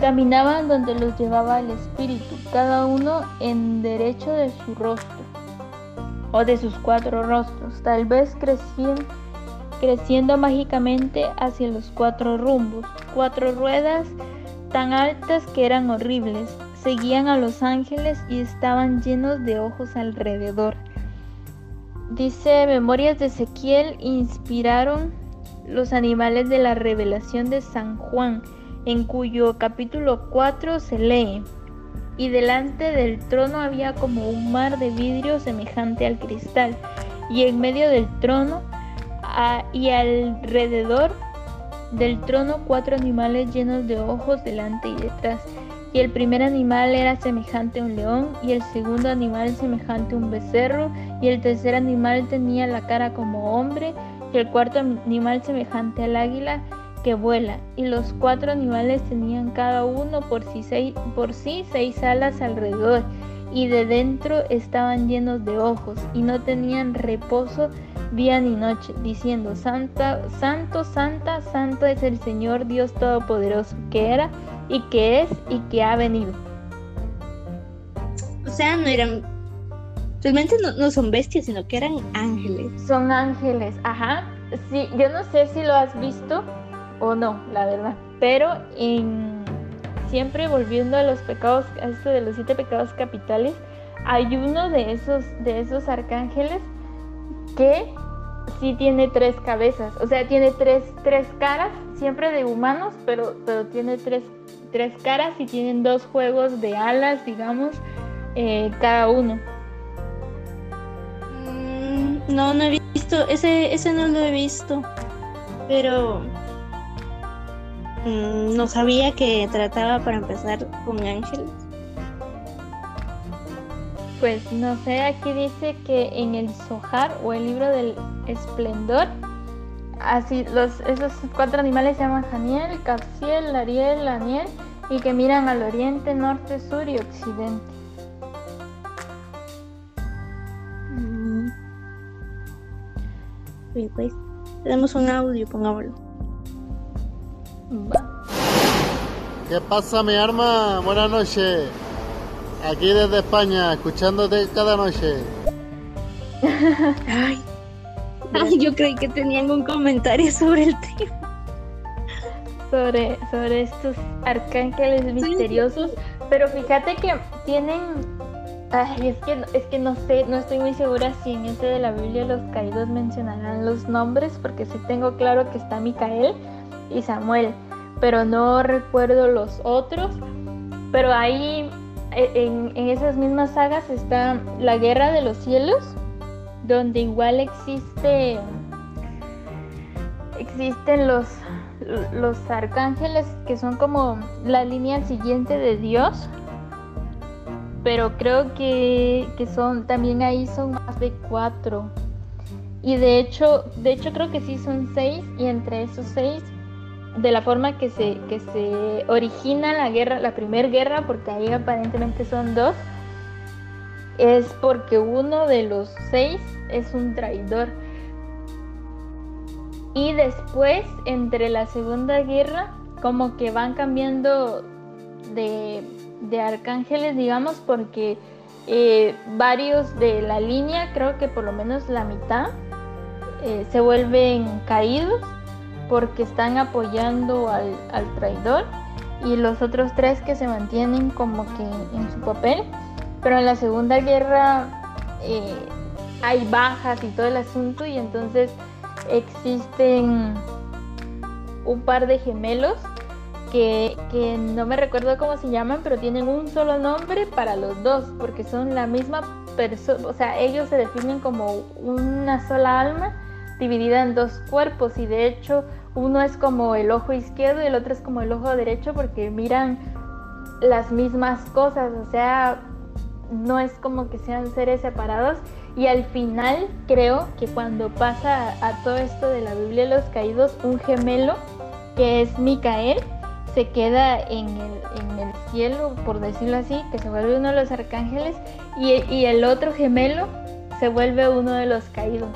Caminaban donde los llevaba el espíritu, cada uno en derecho de su rostro, o de sus cuatro rostros, tal vez creciendo, creciendo mágicamente hacia los cuatro rumbos, cuatro ruedas tan altas que eran horribles, seguían a los ángeles y estaban llenos de ojos alrededor. Dice, Memorias de Ezequiel inspiraron los animales de la revelación de San Juan, en cuyo capítulo 4 se lee, y delante del trono había como un mar de vidrio semejante al cristal, y en medio del trono y alrededor del trono cuatro animales llenos de ojos delante y detrás. Y el primer animal era semejante a un león, y el segundo animal semejante a un becerro, y el tercer animal tenía la cara como hombre, y el cuarto animal semejante al águila que vuela, y los cuatro animales tenían cada uno por sí seis, por sí seis alas alrededor, y de dentro estaban llenos de ojos, y no tenían reposo día ni noche, diciendo, Santa, Santo, Santa, Santo es el Señor Dios Todopoderoso, que era, y que es, y que ha venido. O sea, no eran. Realmente no, no son bestias, sino que eran ángeles. Son ángeles, ajá. Sí, yo no sé si lo has visto o no, la verdad. Pero en siempre volviendo a los pecados, a esto de los siete pecados capitales, hay uno de esos, de esos arcángeles que sí tiene tres cabezas. O sea, tiene tres, tres caras, siempre de humanos, pero, pero tiene tres, tres caras y tienen dos juegos de alas, digamos, eh, cada uno. Mm, no, no he visto. Ese, ese no lo he visto. Pero. Mm, no sabía que trataba para empezar con ángeles. Pues no sé, aquí dice que en el Sohar o el libro del esplendor, así los esos cuatro animales se llaman Janiel, Capsiel, Ariel, Aniel y que miran al oriente, norte, sur y occidente. Mm. Bien, pues. Tenemos un audio, pongámoslo. ¿Qué pasa, mi arma? Buenas noches. Aquí desde España, escuchándote cada noche. Ay. Ay, yo creí que tenían un comentario sobre el tema. sobre, sobre estos arcángeles misteriosos, pero fíjate que tienen, ay, es que es que no sé, no estoy muy segura si en ese de la Biblia los caídos mencionarán los nombres, porque sí tengo claro que está Micael y Samuel, pero no recuerdo los otros, pero ahí e- en, en esas mismas sagas está la Guerra de los Cielos, donde igual existe existen los los arcángeles que son como la línea siguiente de Dios. Pero creo que, que son, también ahí son más de cuatro. Y de hecho, de hecho creo que sí son seis. Y entre esos seis, de la forma que se, que se origina la guerra, la primera guerra, porque ahí aparentemente son dos, es porque uno de los seis es un traidor. Y después, entre la Segunda Guerra, como que van cambiando de, de arcángeles, digamos, porque eh, varios de la línea, creo que por lo menos la mitad, eh, se vuelven caídos porque están apoyando al, al traidor y los otros tres que se mantienen como que en su papel. Pero en la Segunda Guerra eh, hay bajas y todo el asunto y entonces existen un par de gemelos que, que, no me recuerdo cómo se llaman, pero tienen un solo nombre para los dos, porque son la misma personas, o sea, ellos se definen como una sola alma dividida en dos cuerpos y de hecho uno es como el ojo izquierdo y el otro es como el ojo derecho porque miran las mismas cosas, o sea, no es como que sean seres separados y al final creo que cuando pasa a, todo esto de la Biblia de los caídos, un gemelo que es Micael se queda en el, cielo, por decirlo así, que se vuelve uno de los arcángeles y, y el otro gemelo se vuelve uno de los caídos.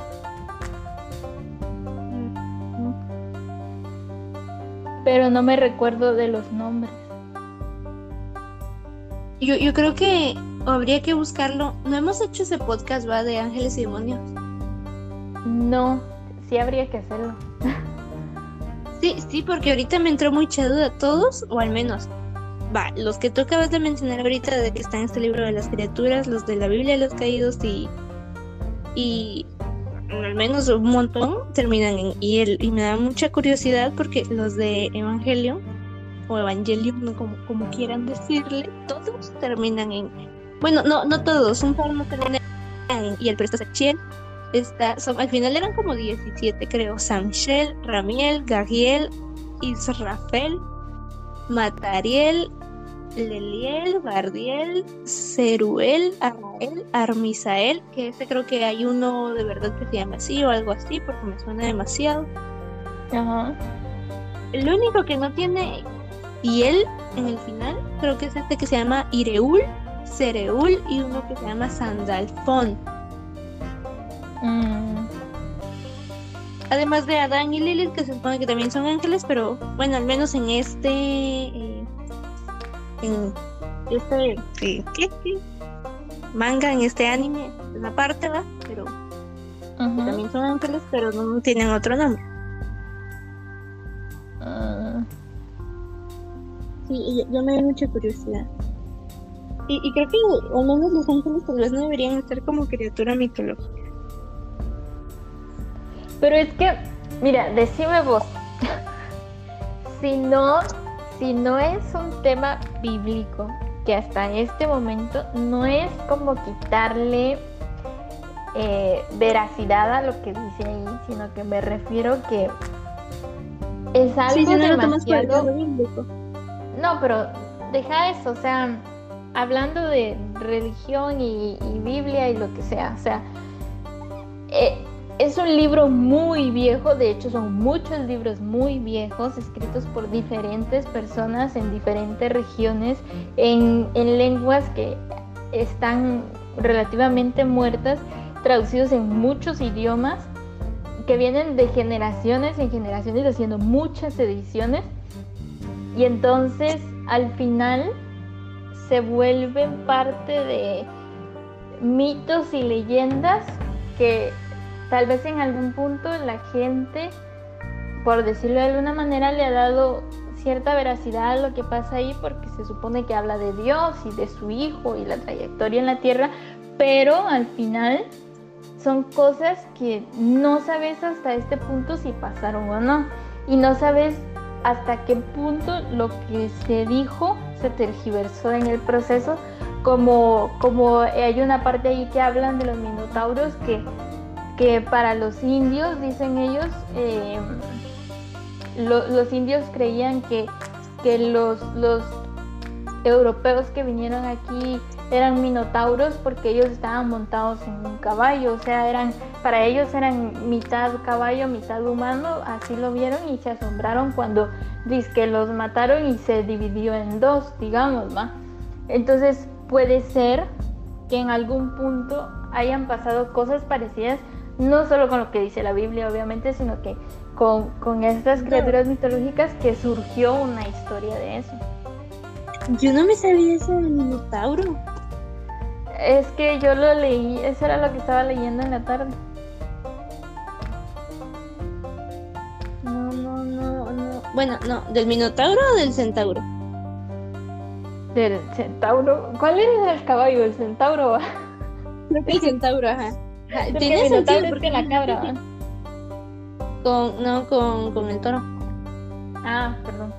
Pero no me recuerdo de los nombres. Yo, yo creo que habría que buscarlo. No hemos hecho ese podcast, ¿va? De ángeles y demonios. No, sí habría que hacerlo. sí, sí, porque ahorita me entró mucha duda. Todos, o al menos, va, los que tú acabas de mencionar ahorita de que están en este libro de las criaturas, los de la Biblia de los caídos y. y al menos un montón terminan en y, y me da mucha curiosidad porque los de Evangelio o Evangelium, como, como quieran decirle, todos terminan en bueno, no, no todos, un par no terminan y el presto Sachiel está, son, al final eran como 17 creo, Samshel, Ramiel, Gagiel, Israfel, Matariel, Leliel, Bardiel, Ceruel, Arrael, Armisael, que ese creo que hay uno de verdad que se llama así o algo así porque me suena demasiado. Ajá. El único que no tiene y él en el final creo que es este que se llama Ireul Cereul y uno que se llama Sandalfón. Mm. Además de Adán y Lilith, que se supone que también son ángeles, pero bueno, al menos en este. En este. ¿qué, Manga, en este anime, la parte, ¿va? Pero. también son ángeles, pero no tienen otro nombre. Ah. Sí, yo me da mucha curiosidad. Y, creo que al menos los ángeles tal vez no deberían estar como criatura mitológica. Pero es que, mira, decime vos, si no, si no es un tema bíblico, que hasta este momento no es como quitarle eh, veracidad a lo que dice ahí, sino que me refiero que es algo demasiado... No, pero deja eso, o sea, hablando de religión y, Biblia y lo que sea, o sea, eh, es un libro muy viejo, de hecho son muchos libros muy viejos, escritos por diferentes personas en diferentes regiones, en, en lenguas que están relativamente muertas, traducidos en muchos idiomas, que vienen de generaciones en generaciones haciendo muchas ediciones. Y entonces al final se vuelven parte de mitos y leyendas que tal vez en algún punto la gente, por decirlo de alguna manera, le ha dado cierta veracidad a lo que pasa ahí porque se supone que habla de Dios y de su Hijo y la trayectoria en la tierra, pero al final son cosas que no sabes hasta este punto si pasaron o no y no sabes hasta qué punto lo que se dijo se tergiversó en el proceso, como, como hay una parte ahí que hablan de los minotauros que, para los indios, dicen ellos, eh, los indios creían que, que los, los europeos que vinieron aquí eran minotauros porque ellos estaban montados en un caballo, o sea, eran para ellos eran mitad caballo, mitad humano, así lo vieron y se asombraron cuando que los mataron y se dividió en dos, digamos, ¿va? Entonces puede ser que en algún punto hayan pasado cosas parecidas, no solo con lo que dice la Biblia, obviamente, sino que con, con estas criaturas mitológicas que surgió una historia de eso. Yo no me sabía eso del Minotauro. Es que yo lo leí, eso era lo que estaba leyendo en la tarde. No, no, no, no. Bueno, no, ¿del Minotauro o del Centauro? Del Centauro. ¿Cuál era el caballo? ¿El Centauro? Creo que el Centauro, ajá. Tiene sentido porque la cabra. Con, no, con, con el toro. Ah, perdón.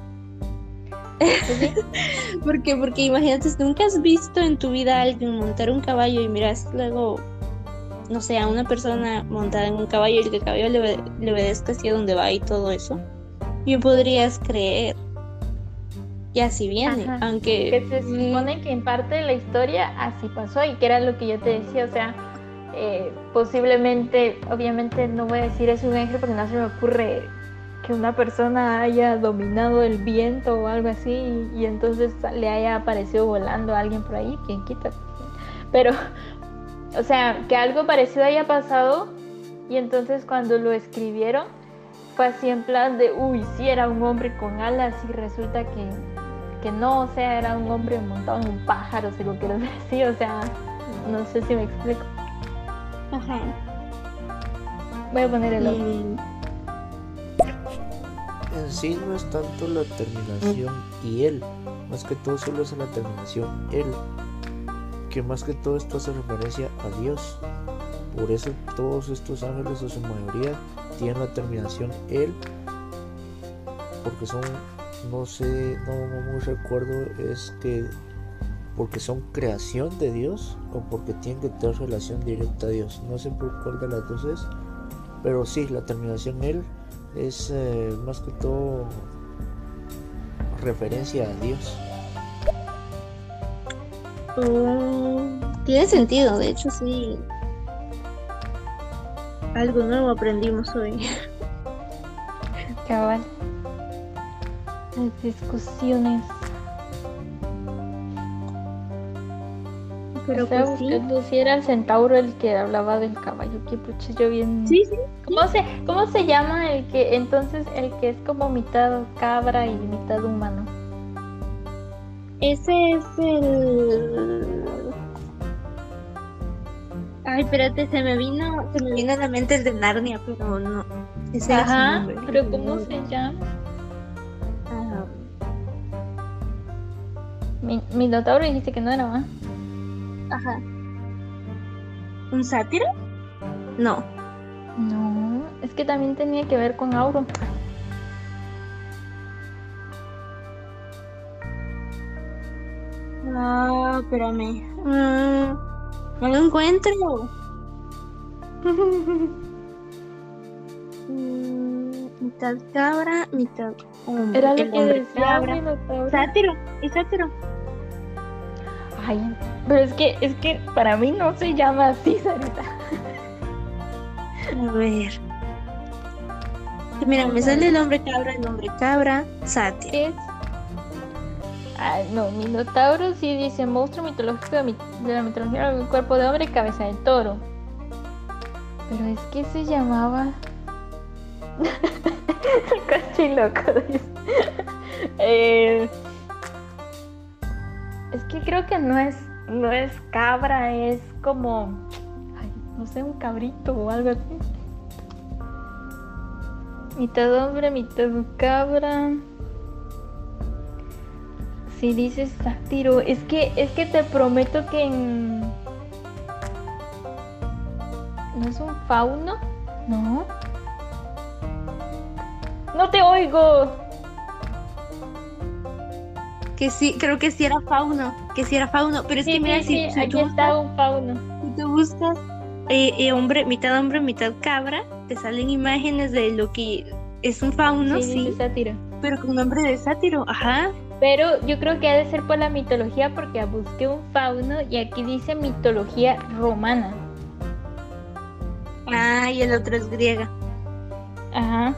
porque, porque imagínate, nunca has visto en tu vida a alguien montar un caballo y miras luego, no sé, a una persona montada en un caballo y que el caballo le, le obedezca hacia donde va y todo eso. Bien podrías creer. Y así viene, Ajá. aunque... Que se supone que en parte de la historia así pasó y que era lo que yo te decía, o sea, eh, posiblemente, obviamente no voy a decir es un ángel porque no se me ocurre que una persona haya dominado el viento o algo así y, entonces le haya aparecido volando a alguien por ahí, quien quita. Pero, o sea, que algo parecido haya pasado y entonces cuando lo escribieron fue así en plan de, uy, sí era un hombre con alas y resulta que, que no, o sea, era un hombre montado en un pájaro, si lo quieres decir, o sea, no sé si me explico. Ajá. Voy a poner el otro. Y- En sí no es tanto la terminación y él, más que todo solo es la terminación él, que más que todo esto hace referencia a Dios. Por eso todos estos ángeles o su mayoría tienen la terminación él, porque son, no sé, no, no recuerdo, es que porque son creación de Dios o porque tienen que tener relación directa a Dios. No sé por cuál de las dos es, pero sí, la terminación él es eh, más que todo referencia a Dios. Mm, tiene sentido, de hecho sí. Algo nuevo aprendimos hoy. Cabal. Las discusiones. Pero Estaba pues sí. buscando si era el centauro el que hablaba del caballo, que pucha yo bien. Sí, sí. ¿Cómo se, ¿Cómo se llama el que entonces el que es como mitad cabra y mitad humano? Ese es el. Ay, espérate, se me vino, se me vino a la mente el de Narnia, pero no. Ese Ajá, pero ¿cómo se llama? Ajá. Mi, Minotauro dijiste que no era, ¿va? Ajá. ¿Un sátiro? No. No, es que también tenía que ver con Auro. Ah, espérame. Mm, no lo encuentro. Mm, mitad cabra, mitad hombre. Era lo que decía cabra. Sátiro, es sátiro. Ay, pero es que, es que para mí no se llama así, Sarita. A ver. Mira, me sale el hombre cabra, el hombre cabra, sátiro. Es. Ay, no, Minotauro sí dice monstruo mitológico de, mi- de la mitología del cuerpo de hombre y cabeza de toro. Pero es que se llamaba. Casi loco, dice. Eh, que creo que no es, no es cabra, es como. Ay, no sé, un cabrito o algo así. Mitad hombre, mitad cabra. Si dices sátiro, es que es que te prometo que en ¿No es un fauno? No. No te oigo. Que sí, creo que sí era fauno, que sí era fauno, pero es Sí, que mira, sí, si, si aquí tú, está un fauno. si tú buscas eh, eh, hombre, mitad hombre, mitad cabra, te salen imágenes de lo que es un fauno, sí, sí, dice sátiro. pero con nombre de sátiro, ajá. Pero yo creo que ha de ser por la mitología porque busqué un fauno y aquí dice mitología romana. Ah, y el otro es griega. Ajá.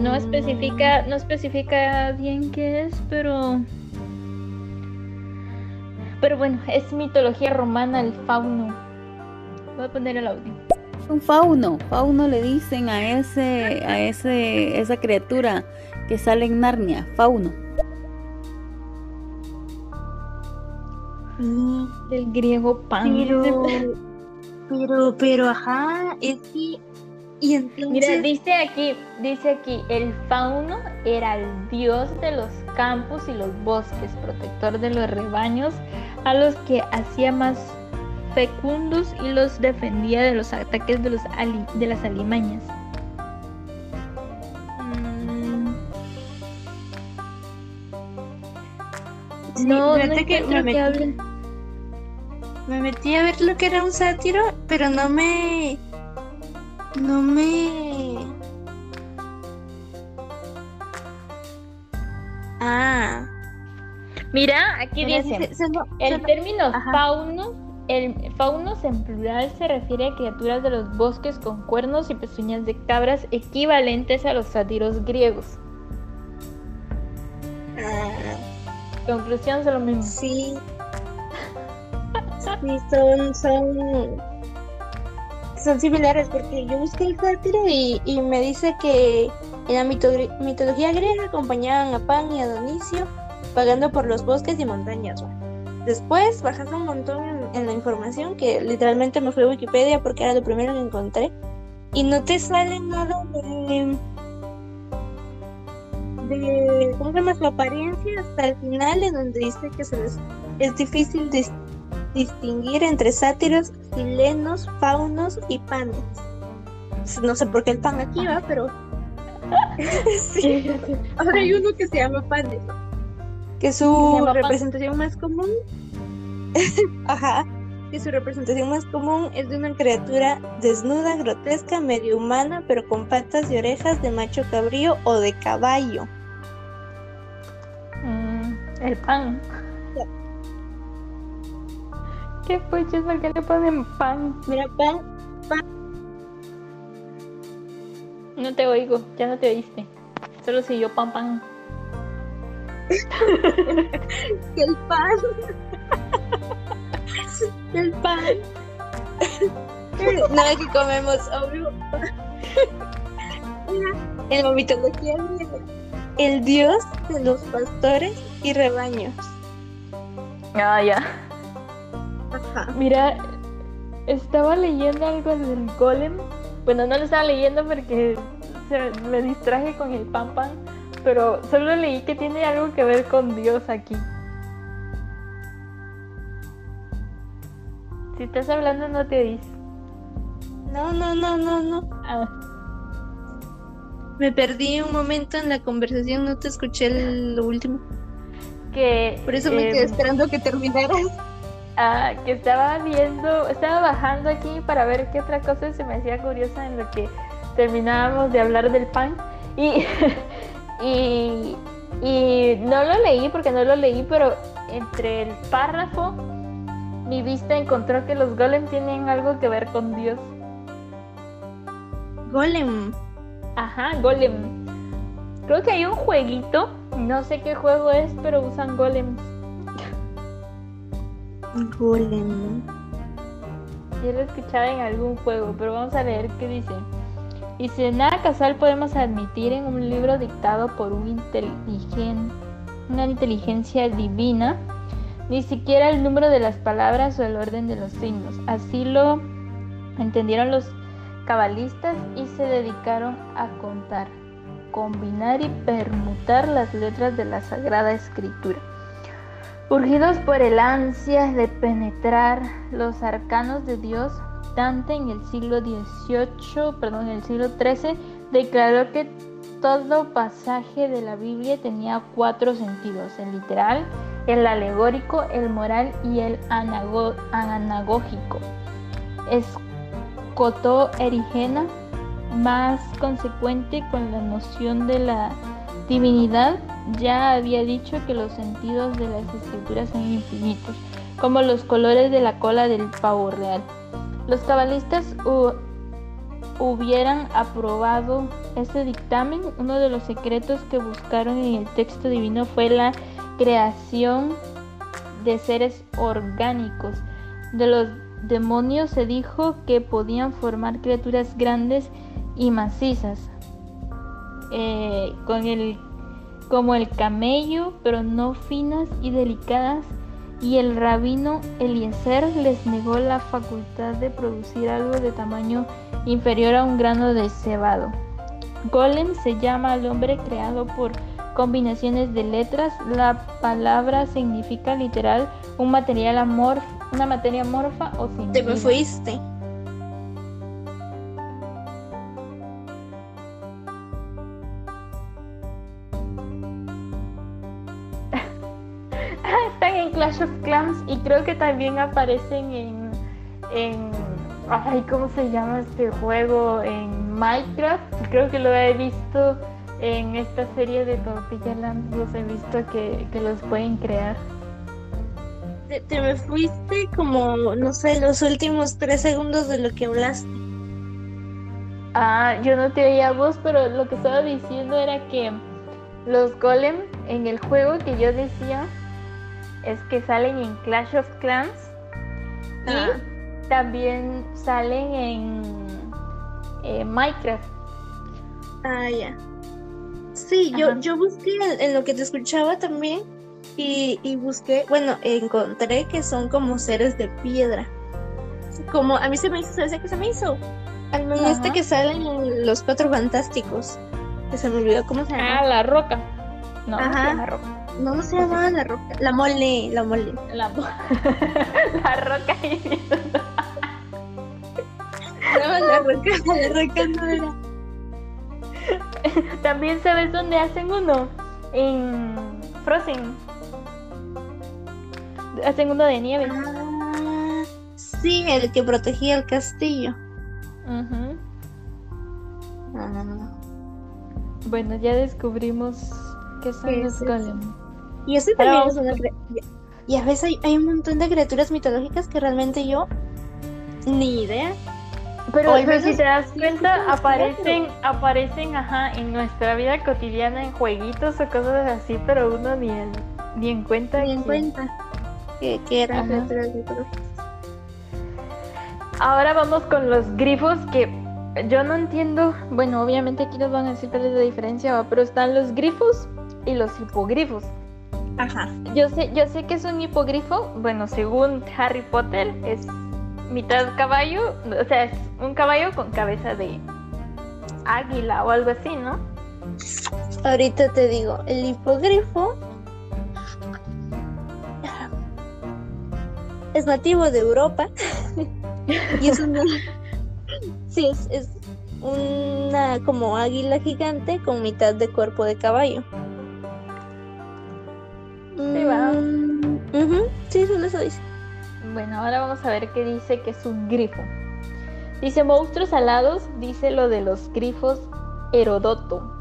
No especifica, no especifica bien qué es, pero. Pero bueno, es mitología romana el fauno. Voy a poner el audio. Un fauno, fauno le dicen a ese, a ese, esa criatura que sale en Narnia, fauno. Sí, Del griego pan. pero, pero, pero, ajá, es que, Mira, dice aquí, dice aquí, el fauno era el dios de los campos y los bosques, protector de los rebaños, a los que hacía más fecundos y los defendía de los ataques de, las alimañas. Mm. No, no que me, metí, que me metí a ver lo que era un sátiro, pero no me no me. Ah. Mira, aquí dice. El término Ajá. faunos, el faunos en plural se refiere a criaturas de los bosques con cuernos y pezuñas de cabras equivalentes a los sátiros griegos. Ah, Conclusión, son lo mismo. sí. Sí, son. Son. Son similares porque yo busqué el sátiro y, y me dice que en la mito- mitología griega acompañaban a Pan y a Donicio pagando por los bosques y montañas. Después, bajando un montón en, la información, que literalmente me fui a Wikipedia porque era lo primero que encontré, y no te sale nada de. de ¿Cómo se llama su apariencia? Hasta el final, en donde dice que se es difícil dis- distinguir entre sátiros, silenos, faunos y panes. No sé por qué el pan aquí va, pero. sí. Ahora hay uno que se llama Panes. Que su llama Pan. representación más común. Ajá. Que su representación más común es de una criatura desnuda, grotesca, medio humana, pero con patas y orejas de macho cabrío o de caballo. Mm, el pan. ¿Qué puches? ¿Por qué le ponen pan? Mira, pan, No te oigo, ya no te oíste. Solo si yo pan pan. el pan. El pan. Nada que comemos, obvio. La mitología griega, el dios de los pastores y rebaños. Ah, ya. Ajá. Mira, estaba leyendo algo del golem. Bueno, no lo estaba leyendo porque se- me distraje con el pan pan, pero solo leí que tiene algo que ver con Dios aquí. Si estás hablando no te oís. No, no, no, no, no. Ah, Me perdí un momento en la conversación, no te escuché el- lo último. que Por eso me em, quedé esperando que terminaras. Ah, que estaba viendo, estaba bajando aquí para ver qué otra cosa se me hacía curiosa en lo que terminábamos de hablar del pan y y, y no lo leí porque no lo leí, pero entre el párrafo mi vista encontró que los golem tienen algo que ver con Dios. Golem. Ajá, golem. Creo que hay un jueguito, no sé qué juego es, pero usan golems. Golem. Yo lo escuchaba en algún juego, pero vamos a leer qué dice. Dice, nada casual podemos admitir en un libro dictado por un inteligen- una inteligencia divina, ni siquiera el número de las palabras o el orden de los signos. Así lo entendieron los cabalistas y se dedicaron a contar, combinar y permutar las letras de la Sagrada Escritura. Urgidos por el ansia de penetrar los arcanos de Dios, Dante en el siglo XVIII, perdón, en el siglo XIII, declaró que todo pasaje de la Biblia tenía cuatro sentidos, el literal, el alegórico, el moral y el anagógico. Escotó Erigena, más consecuente con la noción de la divinidad, ya había dicho que los sentidos de las escrituras son infinitos, como los colores de la cola del pavo real. Los cabalistas hu- hubieran aprobado este dictamen. Uno de los secretos que buscaron en el texto divino fue la creación de seres orgánicos. De los demonios se dijo que podían formar criaturas grandes y macizas, eh, con el, como el camello, pero no finas y delicadas. Y el rabino Eliezer les negó la facultad de producir algo de tamaño inferior a un grano de cebado. Golem se llama al hombre creado por combinaciones de letras. La palabra significa literal un material amor, una materia amorfa o sin Te me fuiste. Clash of Clans y creo que también aparecen en, en ay, ¿cómo se llama este juego? En Minecraft. Creo que lo he visto en esta serie de Tortilla Land, los he visto que, que los pueden crear. Te, te me fuiste como, no sé, los últimos tres segundos de lo que hablaste. Ah, yo no te oía voz, pero lo que estaba diciendo era que los golem en el juego que yo decía es que salen en Clash of Clans Ah. y también salen en eh, Minecraft. Ah, ya. Sí, yo, Ajá. yo busqué en, en lo que te escuchaba también y, y busqué, bueno, encontré que son como seres de piedra. Como a mí se me hizo, ¿sabes qué se me hizo? Al menos este que salen en Los Cuatro Fantásticos. Que se me olvidó cómo se llama. Ah, la roca. No, Ajá. llama roca. No se llamaba la roca. La mole, la mole. La, la roca y No, la roca, la roca no era. También sabes dónde hacen uno. En Frozen. Hacen uno de nieve. Ah, sí, el que protegía el castillo. Ah. Bueno, ya descubrimos que son los sí, golem. Y Ahora también es una Y a veces hay, hay un montón de criaturas mitológicas que realmente yo ni idea. Pero, O si te das cuenta, aparecen, aparecen, ajá, en nuestra vida cotidiana, en jueguitos o cosas así, pero uno ni en, ni en cuenta. Ni en que- cuenta que, que eran criaturas mitológicas. Ahora vamos con los grifos que yo no entiendo. Bueno, obviamente aquí nos van a decir cuál es la diferencia, pero están los grifos y los hipogrifos. Ajá. Yo sé, yo sé que es un hipogrifo, bueno, según Harry Potter, es mitad caballo, o sea, es un caballo con cabeza de águila o algo así, ¿no? Ahorita te digo, el hipogrifo es nativo de Europa y es una sí es, es una como águila gigante con mitad de cuerpo de caballo. Eso dice. Bueno, ahora vamos a ver qué dice que es un grifo. Dice monstruos alados, dice lo de los grifos Herodoto.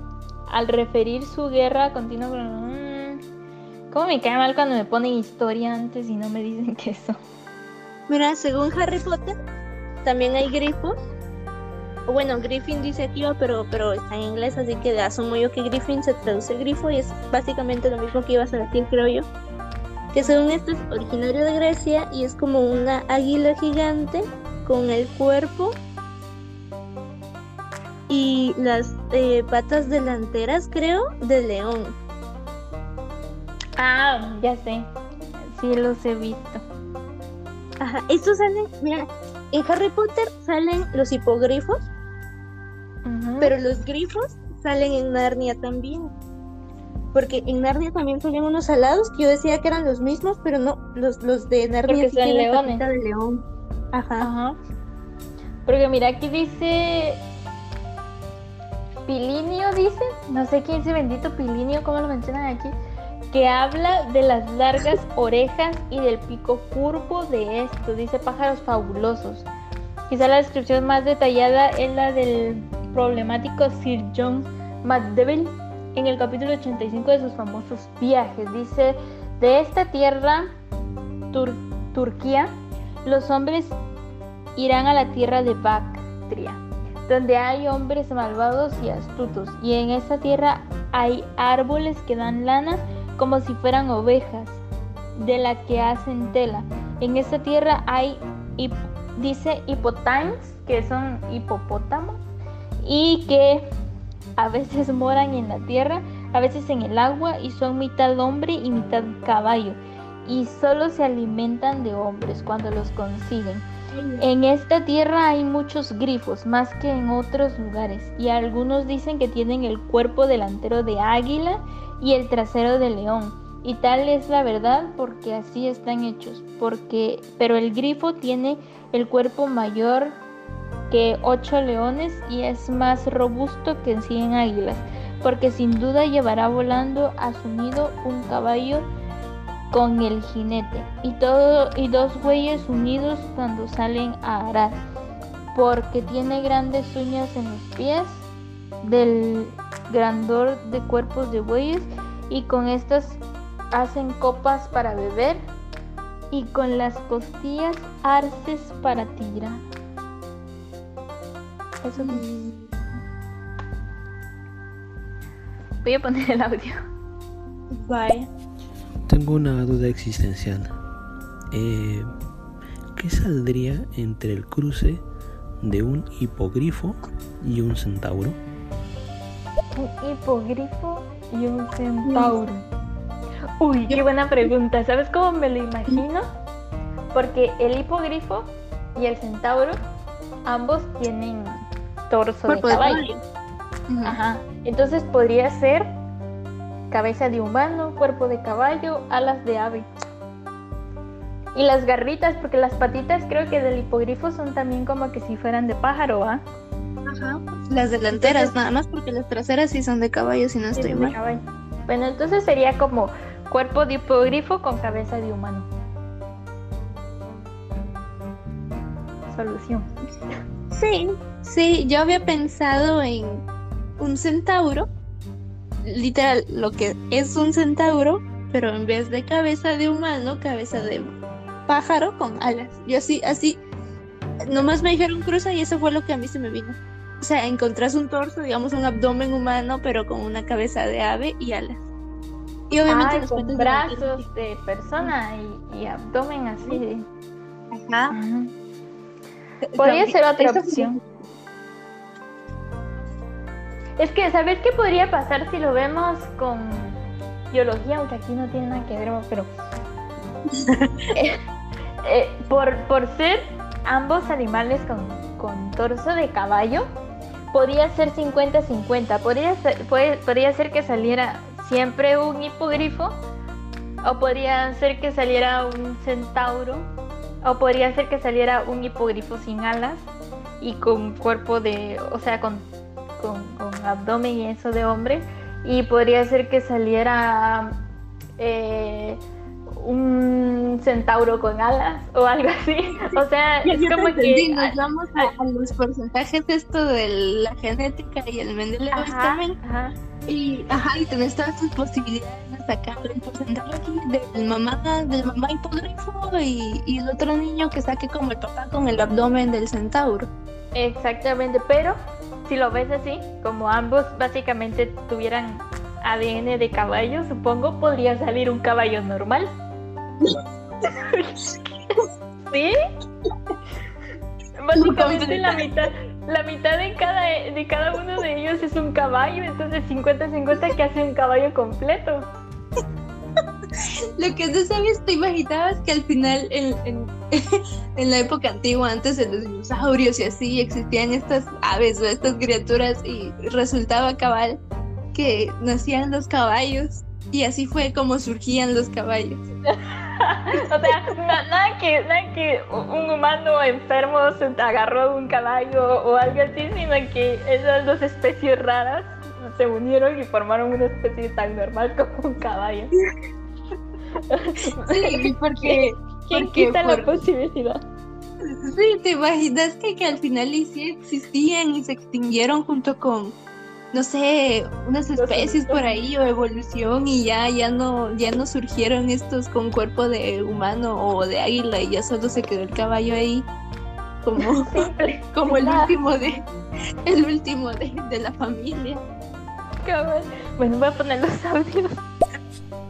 Al referir su guerra continua con... Mm, ¿Cómo me cae mal cuando me ponen historia antes y no me dicen que eso? Mira, según Harry Potter, también hay grifos. Bueno, Griffin dice oh, pero, pero está en inglés, así que asumo yo que Griffin se traduce grifo y es básicamente lo mismo que ibas a decir, creo yo. Que según esto es originario de Grecia y es como una águila gigante con el cuerpo y las eh, patas delanteras, creo, de león. Ah, ya sé. Sí, los he visto. Ajá, estos salen, mira, en Harry Potter salen los hipogrifos. Pero los grifos salen en Narnia también. Porque en Narnia también salen unos alados que yo decía que eran los mismos, pero no, los, los de Narnia sí tienen leones. de león. Ajá. Ajá. Porque mira, aquí dice. Pilinio dice, no sé quién es ese bendito Pilinio, cómo lo mencionan aquí, que habla de las largas orejas y del pico curvo de esto, dice pájaros fabulosos. Quizá la descripción más detallada es la del problemático Sir John McDevil en el capítulo 85 de sus famosos viajes. Dice, de esta tierra, Tur- Turquía, los hombres irán a la tierra de Bactria, donde hay hombres malvados y astutos, y en esta tierra hay árboles que dan lana como si fueran ovejas, de la que hacen tela. En esta tierra hay, dice, hipotimes, que son hipopótamos, y que a veces moran en la tierra, a veces en el agua, y son mitad hombre y mitad caballo, y solo se alimentan de hombres cuando los consiguen. En esta tierra hay muchos grifos, más que en otros lugares, y algunos dicen que tienen el cuerpo delantero de águila y el trasero de león. Y tal es la verdad porque así están hechos, porque pero el grifo tiene el cuerpo mayor que ocho leones y es más robusto que 100 águilas, porque sin duda llevará volando a su nido un caballo con el jinete y todo y dos bueyes unidos cuando salen a arar porque tiene grandes uñas en los pies del grandor de cuerpos de bueyes y con estas hacen copas para beber y con las costillas arces para tirar. Voy a poner el audio. Vaya. Tengo una duda existencial. Eh, ¿Qué saldría entre el cruce de un hipogrifo y un centauro? Un hipogrifo y un centauro. Uy, qué buena pregunta. ¿Sabes cómo me lo imagino? Porque el hipogrifo y el centauro ambos tienen torso de Cuerpo de caballo. Ajá. Entonces podría ser cabeza de humano, cuerpo de caballo, alas de ave. Y las garritas, porque las patitas creo que del hipogrifo son también como que si fueran de pájaro, ¿ah? Ajá. Las delanteras, nada más porque las traseras sí son de caballo, si no Sí, estoy de mal. caballo. Bueno, entonces sería como cuerpo de hipogrifo con cabeza de humano. Solución. Sí, sí, yo había pensado en un centauro, literal, lo que es un centauro, pero en vez de cabeza de humano, cabeza de pájaro con alas. Yo así, así, nomás me dijeron cruza y eso fue lo que a mí se me vino. O sea, encontrás un torso, digamos un abdomen humano, pero con una cabeza de ave y alas. Y obviamente Ay, los con brazos de persona y, y abdomen así. Ajá. Ajá. Podría ser otra opción. Es que, ¿sabes qué podría pasar si lo vemos con biología? Aunque aquí no tiene nada que ver, pero... Eh, eh, por, por ser ambos animales con, con torso de caballo, podría ser 50-50. Podría puede- podría ser que saliera siempre un hipogrifo, o podría ser que saliera un centauro, o podría ser que saliera un hipogrifo sin alas y con cuerpo de, o sea, con, con, con abdomen y eso de hombre. Y podría ser que saliera eh, un centauro con alas o algo así. O sea, es como entendí, que... nos vamos a, a los porcentajes esto de la genética y el Mendeleev Ajá, también. ajá. Y, ajá, y tenés todas tus posibilidades de sacar el porcentaje aquí del mamá, del mamá hipogrifo y, y el otro niño que saque como el papá con el abdomen del centauro. Exactamente, pero si lo ves así, como ambos básicamente tuvieran ADN de caballo, supongo podría salir un caballo normal. ¿Sí? Básicamente la mitad, la mitad de cada, de cada uno de ellos es un caballo, entonces 50-50 que hace un caballo completo. Lo que no sabes, te imaginabas que al final, en, en, en la época antigua, antes de los dinosaurios y así, existían estas aves o estas criaturas y resultaba cabal que nacían los caballos y así fue como surgían los caballos. O sea, na- nada que, nada que un humano enfermo se agarró un caballo o algo así, sino que esas dos especies raras se unieron y formaron una especie tan normal como un caballo. Sí, porque, ¿Quién porque quita la posibilidad? Sí, ¿te imaginas que, que al final y sí existían y se extinguieron junto con, no sé, unas especies por ahí o evolución y ya, ya no, ya no surgieron estos con cuerpo de humano o de águila y ya solo se quedó el caballo ahí como, como el último de, el último de, de la familia. Bueno, voy a poner los audios.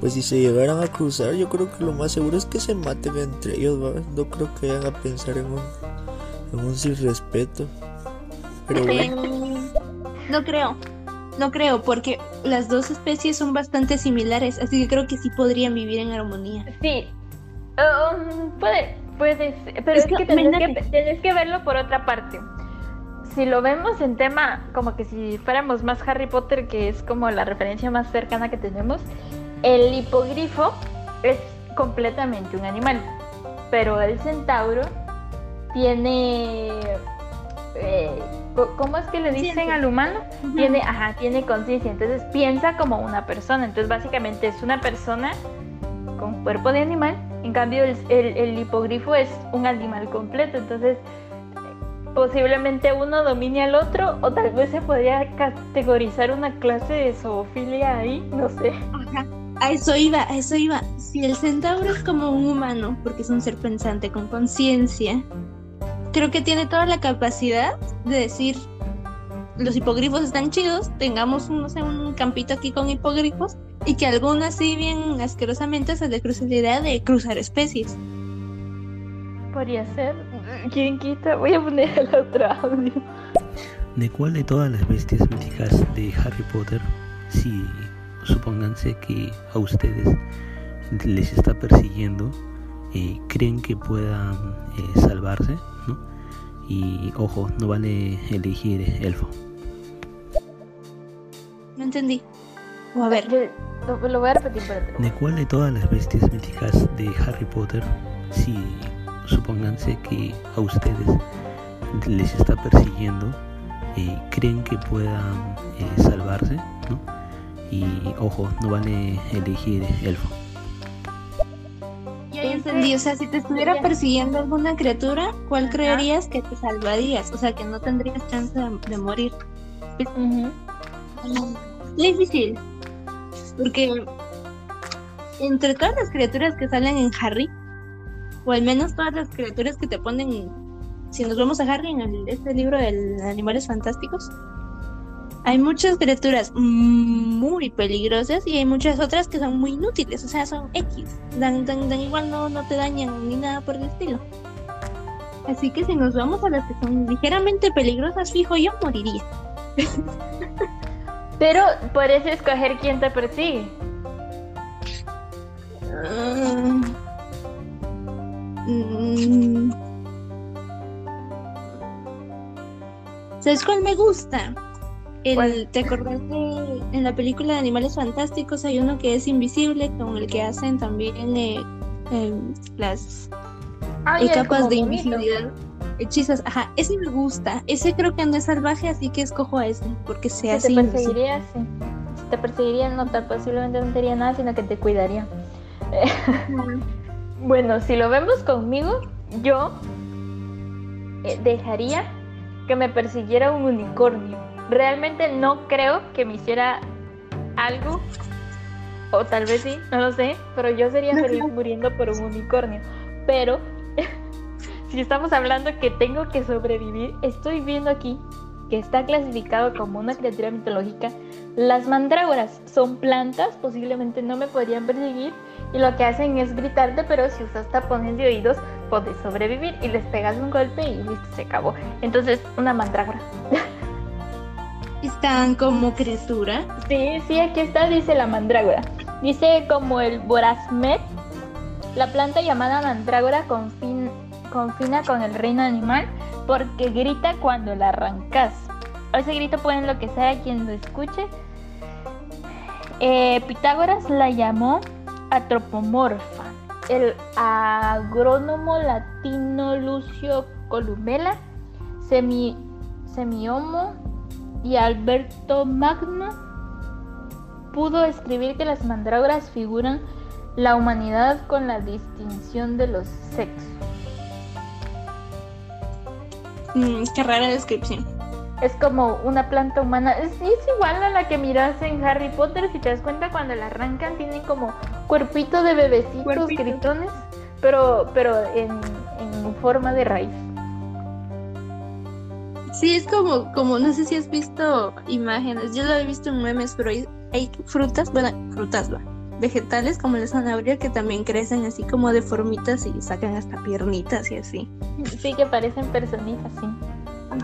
Pues si se llegaran a cruzar, yo creo que lo más seguro es que se maten entre ellos, ¿va? No creo que vayan a pensar en un, en un sin respeto. Pero bueno, no creo, no creo, porque las dos especies son bastante similares, así que creo que sí podrían vivir en armonía. Sí. Um, puede, puede ser, pero Es es, que, que, tenés que tenés que verlo por otra parte. Si lo vemos en tema, como que si fuéramos más Harry Potter, que es como la referencia más cercana que tenemos, el hipogrifo es completamente un animal, pero el centauro tiene... eh, ¿Cómo es que le dicen al humano? Tiene, ajá, tiene conciencia, entonces piensa como una persona, entonces básicamente es una persona con cuerpo de animal, en cambio el, el- el hipogrifo es un animal completo, entonces posiblemente uno domine al otro o tal vez se podría categorizar una clase de zoofilia ahí, no sé. Ajá. A eso iba, a eso iba. Si el centauro es como un humano, porque es un ser pensante con conciencia, creo que tiene toda la capacidad de decir, los hipogrifos están chidos, tengamos un, no sé, un campito aquí con hipogrifos, y que alguno así bien asquerosamente se le cruce la idea de cruzar especies. Podría ser. ¿Quién quita? Voy a poner el otro audio. ¿De cuál de todas las bestias míticas de Harry Potter, si supónganse que a ustedes les está persiguiendo, eh, creen que puedan eh, salvarse? ¿no? Y ojo, no vale elegir elfo. No entendí. O a ver, lo voy a repetir para ¿De cuál de todas las bestias míticas de Harry Potter, si supónganse que a ustedes les está persiguiendo, eh, creen que puedan eh, salvarse? ¿No? Y ojo, no vale elegir elfo. ya Ese- entendí. O sea, si te estuviera persiguiendo alguna criatura, ¿cuál Ajá. creerías que te salvarías? O sea, que no tendrías chance de, de morir. Es difícil. Porque entre todas las criaturas que salen en Harry, o al menos todas las criaturas que te ponen, si nos vamos a Harry en el- este libro de Animales Fantásticos, hay muchas criaturas muy peligrosas y hay muchas otras que son muy inútiles, o sea, son X, dan, dan, dan igual no, no te dañan ni nada por el estilo. Así que si nos vamos a las que son ligeramente peligrosas, fijo, yo moriría. Pero puedes escoger quién te persigue. Ah, mm. ¿Sabes cuál me gusta? ¿Te acordás de en la película de Animales Fantásticos hay uno que es invisible con el que hacen también eh, eh, las Ay, eh, capas de invisibilidad hechizas? Ajá, ese me gusta. Ese creo que no es salvaje, así que escojo a ese porque se Si hace te invisible. perseguiría, sí. Si te perseguiría, no te, posiblemente no te haría nada, sino que te cuidaría. Bueno, si lo vemos conmigo, yo eh, dejaría que me persiguiera un unicornio. Realmente no creo que me hiciera algo, o tal vez sí, no lo sé, pero yo sería feliz muriendo por un unicornio. Pero si estamos hablando que tengo que sobrevivir, estoy viendo aquí que está clasificado como una criatura mitológica. Las mandrágoras son plantas, posiblemente no me podrían perseguir y lo que hacen es gritarte, pero si usas tapones de oídos puedes sobrevivir y les pegas un golpe y listo, se acabó. Entonces, una mandrágora. Están como criatura. Sí, sí, aquí está, dice la mandrágora. Dice como el borazmet, la planta llamada mandrágora confin- confina con el reino animal porque grita cuando la arrancas. Ese grito puede enloquecer a quien lo escuche. Eh, Pitágoras la llamó atropomorfa. El agrónomo latino Lucio Columela, semi, semiomo y Alberto Magno pudo escribir que las mandrágoras figuran la humanidad con la distinción de los sexos. Mm, qué rara descripción. Es como una planta humana. Es, es igual a la que miras en Harry Potter. Si te das cuenta, cuando la arrancan, tienen como cuerpito de bebecitos gritones, pero, pero en, en forma de raíz. Sí, es como, como, no sé si has visto imágenes, yo lo he visto en memes, pero hay, hay frutas, bueno, frutas, va, vegetales como la zanahoria que también crecen así como de formitas y sacan hasta piernitas y así. Sí, que parecen personitas, sí.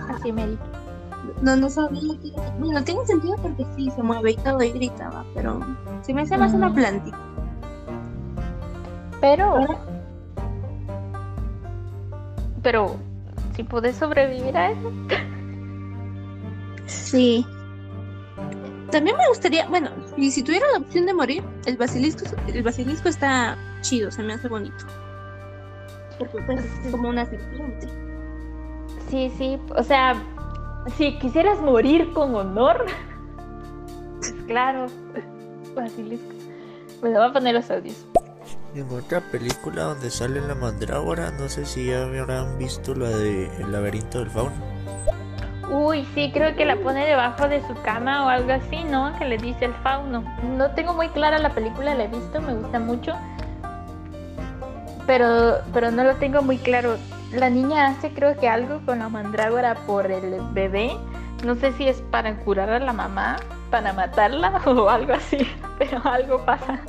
Así me No, no sabía que... Bueno, tiene sentido porque sí, se mueve y todo y grita, va, pero se me hace más una plantita. Pero. Pero, si puedes sobrevivir a eso. Sí. También me gustaría, bueno, y si tuviera la opción de morir, el basilisco, el basilisco está chido, se me hace bonito. Porque pues, es como una serpiente. Sí, sí. O sea, si quisieras morir con honor. Pues claro. Basilisco. Bueno, voy a poner los audios. En otra película donde sale la mandrágora, no sé si ya habrán visto la de El laberinto del fauno. Uy, sí, creo que la pone debajo de su cama o algo así, ¿no? Que le dice el fauno. No tengo muy clara la película, la he visto, me gusta mucho. Pero, pero no lo tengo muy claro. La niña hace creo que algo con la mandrágora por el bebé. No sé si es para curar a la mamá, para matarla o algo así, pero algo pasa.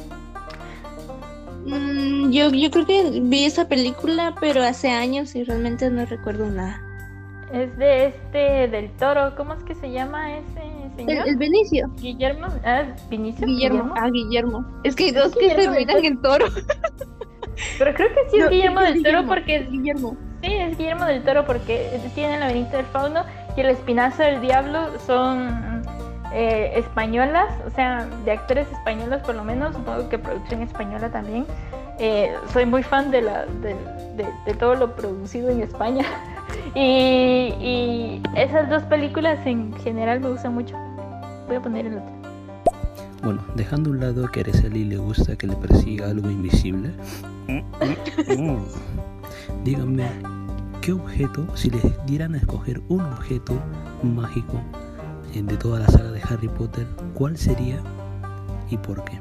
Mm, yo, yo creo que vi esa película, pero hace años y realmente no recuerdo nada. Es de este del toro, ¿cómo es que se llama ese El, señor? el Benicio. Guillermo, ah, Vinicio Guillermo. Ah, Guillermo. Es que dos que se miran en toro. Pero creo que sí es No, Guillermo es del Toro porque es Guillermo. Sí, es Guillermo del Toro porque tiene el laberinto del fauno y el espinazo del diablo son eh, españolas, o sea, de actores españolos por lo menos, supongo que producción española también. Eh, soy muy fan de, la, de, todo lo producido en España y, esas dos películas en general me gustan mucho. Voy a poner el otro. Bueno, dejando a un lado que a le gusta que le persiga algo invisible, díganme, ¿qué objeto, si les dieran a escoger un objeto mágico de toda la saga de Harry Potter, cuál sería y por qué?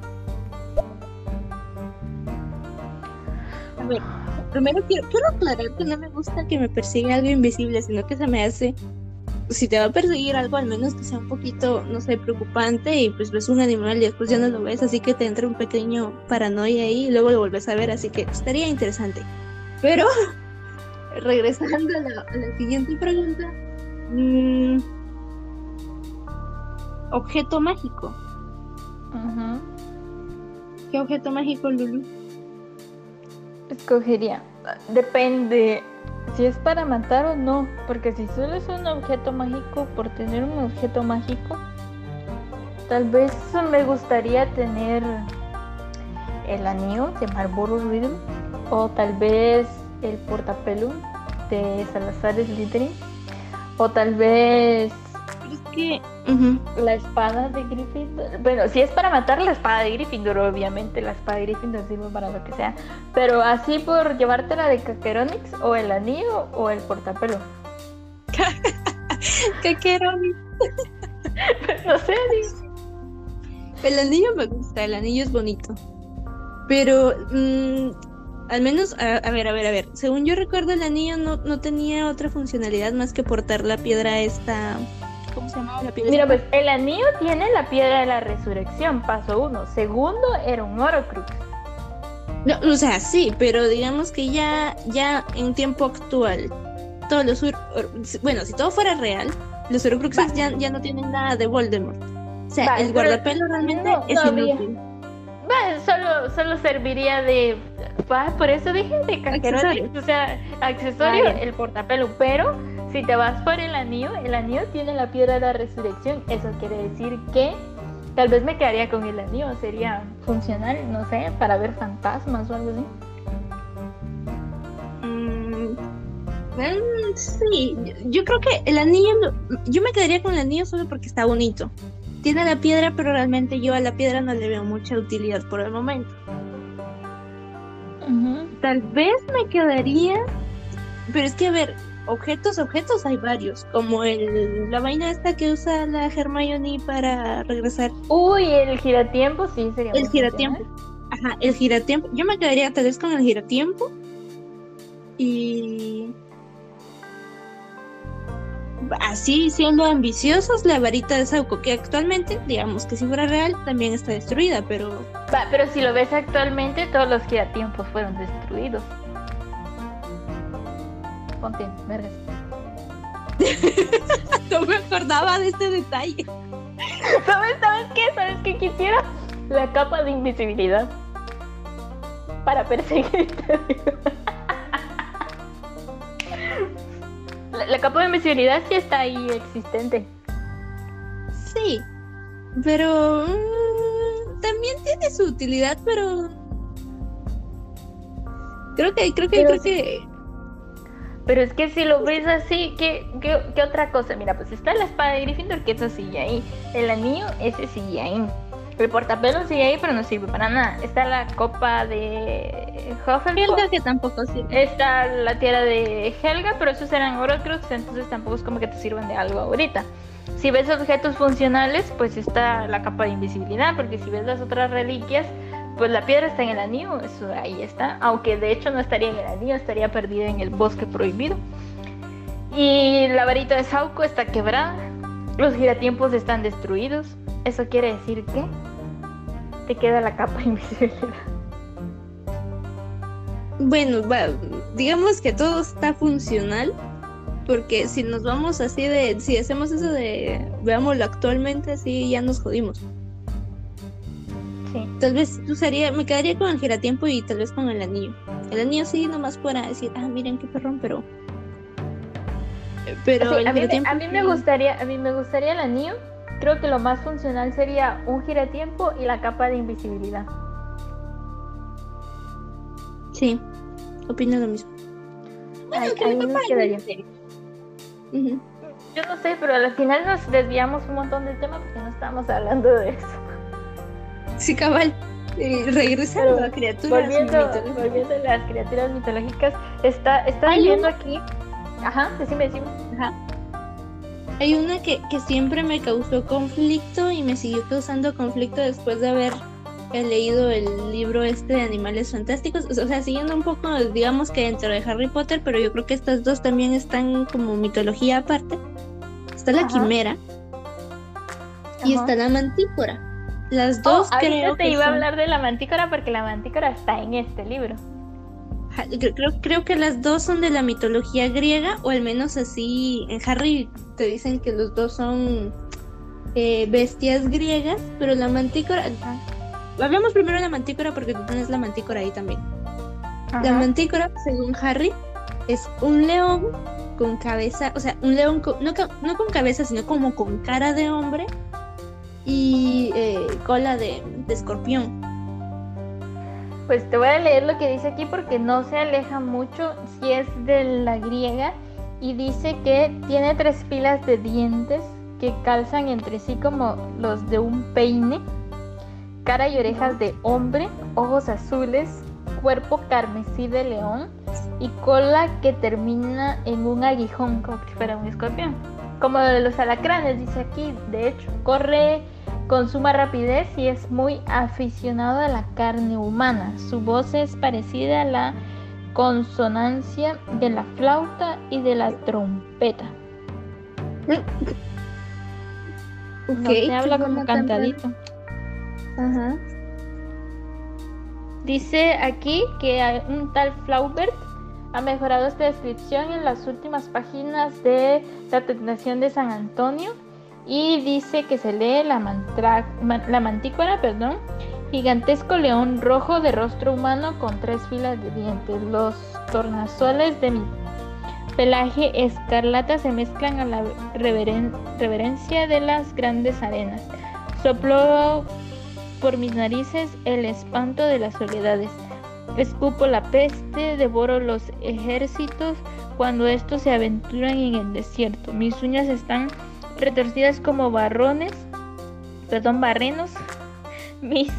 A ver, primero quiero, quiero aclarar que no me gusta que me persiga algo invisible, sino que se me hace. Si te va a perseguir algo, al menos que sea un poquito, no sé, preocupante y pues ves un animal y después ya no lo ves, así que te entra un pequeño paranoia ahí y luego lo vuelves a ver, así que estaría interesante. Pero, regresando a la, a la siguiente pregunta, mm, objeto mágico. ¿Qué objeto mágico, Lulu? Escogería. Depende si es para matar o no. Porque si solo es un objeto mágico por tener un objeto mágico, tal vez me gustaría tener el anillo de Marlboro Riddle. O tal vez el portapelo de Salazar Slytherin. O tal vez es que. la espada de Gryffindor. Bueno, si es para matar la espada de Gryffindor, obviamente la espada de Gryffindor sirve para lo que sea. Pero así por llevártela de Caqueronix o el anillo o el portapelo. ¿Qué quiero? no sé. El anillo me gusta, el anillo es bonito. Pero, mm, al menos, a, a ver, a ver, a ver. Según yo recuerdo, el anillo no, no tenía otra funcionalidad más que portar la piedra esta. ¿Cómo se llamaba la piedra? Mira, pues el anillo tiene la piedra de la resurrección, paso uno. Segundo, era un Horcrux. No, o sea, sí, pero digamos que ya, ya en tiempo actual, todos los. Bueno, si todo fuera real, los Horcruxes ya, ya no tienen nada de Voldemort. O sea, el guardapelo realmente no- es inútil. Solo, solo serviría de. va, por eso dije de o sea, accesorio, Ah, el portapelo. Pero si te vas por el anillo, el anillo tiene la piedra de la resurrección. Eso quiere decir que tal vez me quedaría con el anillo. Sería funcional, no sé, para ver fantasmas o algo así. Mm, sí, yo- creo que el anillo, lo- yo me quedaría con el anillo solo porque está bonito. Tiene la piedra, pero realmente yo a la piedra no le veo mucha utilidad por el momento. Tal vez me quedaría, pero es que a ver, objetos, objetos hay varios, como el, la vaina esta que usa la Hermione para regresar, Uy, el giratiempo sí sería el giratiempo. Ajá, el giratiempo. Yo me quedaría tal vez con el giratiempo y así siendo ambiciosos, la varita de Sauco, que actualmente, digamos que si fuera real, también está destruida, pero pero si lo ves actualmente, todos los giratiempos fueron destruidos. Ponte, vergas. no me acordaba de este detalle. ¿Sabes, ¿Sabes qué? ¿Sabes qué quisiera? La capa de invisibilidad. Para perseguirte. La, la capa de invisibilidad sí está ahí existente. Sí, pero mm, también tiene su utilidad, pero creo que creo que Pero creo sí. que Pero es que si lo ves así, ¿qué, qué, qué otra cosa? Mira, pues está la espada de Gryffindor, que eso sigue ahí. El anillo, ese sigue ahí. El portapelo sigue ahí, pero no sirve para nada. Está la copa de Hufflepuff. Que tampoco sirve. Está la tierra de Helga, pero esos eran Horcrux, entonces tampoco es como que te sirvan de algo ahorita. Si ves objetos funcionales, pues está la capa de invisibilidad, porque si ves las otras reliquias, pues la piedra está en el anillo, eso ahí está. Aunque de hecho no estaría en el anillo, estaría perdida en el bosque prohibido. Y la varita de Sauco está quebrada. Los giratiempos están destruidos. Eso quiere decir que te queda la capa de invisibilidad. Bueno, va, digamos que todo está funcional. Porque si nos vamos así de. Si hacemos eso de. Veámoslo actualmente, así ya nos jodimos. Sí. Tal vez usaría. Me quedaría con el giratiempo y tal vez con el anillo. El anillo sí, nomás para decir, ah, miren qué perrón, pero. Pero Sí, el a, mí, me- giratiempo a mí me sí. gustaría, a mí me gustaría el anillo. Creo que lo más funcional sería un giratiempo y la capa de invisibilidad. Sí, opino lo mismo. Ahí nos papá quedaría. Yo no sé, pero al final nos desviamos un montón del tema porque no estábamos hablando de eso. Sí, cabal. Eh, regresando Pero a criaturas Volviendo, mitológicas. volviendo a las criaturas mitológicas, está, está viendo aquí. Ajá, decime, decime. Hay una que, que siempre me causó conflicto y me siguió causando conflicto después de haber eh, leído el libro este de Animales Fantásticos. O sea, siguiendo un poco, digamos que dentro de Harry Potter, pero yo creo que estas dos también están como mitología aparte. Está la Ajá. quimera y Ajá. está la mantícora. Las Oh, dos ahorita creo te que iba a hablar de la mantícora porque la mantícora está en este libro. Ja- Creo, creo, que las dos son de la mitología griega, o al menos así en Harry te dicen que los dos son eh, bestias griegas, pero la mantícora... Hablamos primero de la mantícora porque tú tienes la mantícora ahí también. La Ajá. mantícora, según Harry, es un león con cabeza, o sea, un león con- no con cabeza, sino como con cara de hombre y eh, cola de, escorpión. Pues te voy a leer lo que dice aquí porque no se aleja mucho si es de la griega y dice que tiene tres filas de dientes que calzan entre sí como los de un peine, cara y orejas de hombre, ojos azules, cuerpo carmesí de león y cola que termina en un aguijón como si fuera un escorpión. Como de los alacranes, dice aquí, de hecho, corre con suma rapidez y es muy aficionado a la carne humana. Su voz es parecida a la consonancia de la flauta y de la trompeta. Ok, No se qué habla como cantadito. Ajá. Dice aquí que un tal Flaubert ha mejorado esta descripción en las últimas páginas de La Tentación de San Antonio y dice que se lee la, mantra- mantícora, perdón, gigantesco león rojo de rostro humano con tres filas de dientes. Los tornasoles de mi pelaje escarlata se mezclan a la reveren- reverencia de las grandes arenas. Sopló por mis narices el espanto de las soledades. Escupo la peste, devoro los ejércitos cuando estos se aventuran en el desierto. Mis uñas están retorcidas como barrones, perdón, barrenos. Mis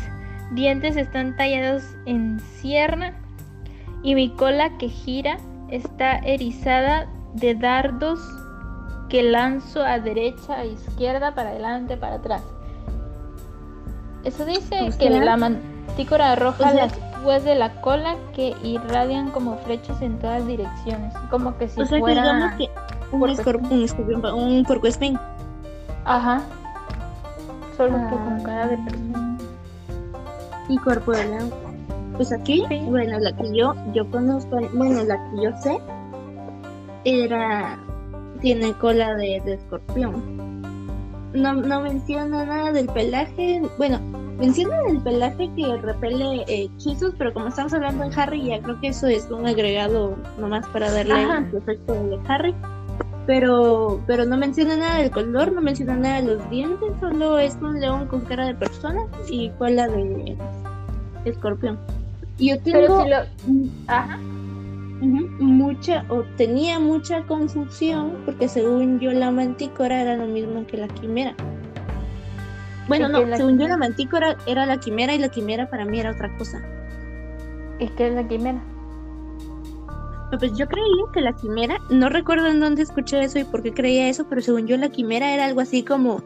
dientes están tallados en sierra y mi cola que gira está erizada de dardos que lanzo a derecha, a izquierda, para adelante, para atrás. Eso dice O que la mantícora arroja o sea- las púas de la cola que irradian como flechas en todas direcciones, como que si o sea, que fuera... digamos que un, escorp- un, un. Ajá. Solo Ah. con cara de persona. y cuerpo de león. Pues aquí, Sí. bueno, la que yo, yo conozco, bueno, la que yo sé, era, tiene cola de, de escorpión. No, no menciona nada del pelaje, bueno, menciona el pelaje que repele eh, hechizos, pero como estamos hablando en Harry, ya creo que eso es un agregado nomás para darle Ajá. el efecto de Harry. Pero, pero no menciona nada del color, no menciona nada de los dientes, solo es un león con cara de persona y cola de escorpión. Yo tengo Pero si lo... mm, mucha, o tenía mucha confusión, porque según yo la mantícora era lo mismo que la quimera. Bueno, ¿Y no, es según yo la mantícora era la quimera y la quimera para mí era otra cosa. ¿Y qué es la quimera? Pues yo creía que la quimera, no recuerdo en dónde escuché eso y por qué creía eso, pero según yo la quimera era algo así como,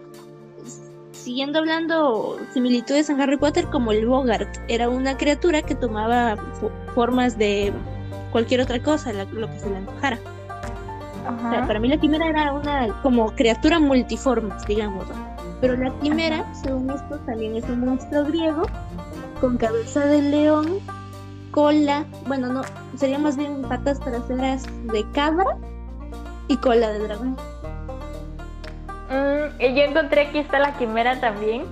siguiendo hablando similitudes en Harry Potter, como el Bogart. Era una criatura que tomaba fo- formas de cualquier otra cosa, la- lo que se le antojara. O sea, para mí la quimera era una como criatura multiforme, digamos. ¿no? Pero la quimera, según esto, también es un monstruo griego con cabeza de león, cola, bueno, no, sería más bien patas traseras de cabra y cola de dragón. Mm, y yo encontré aquí está la quimera también.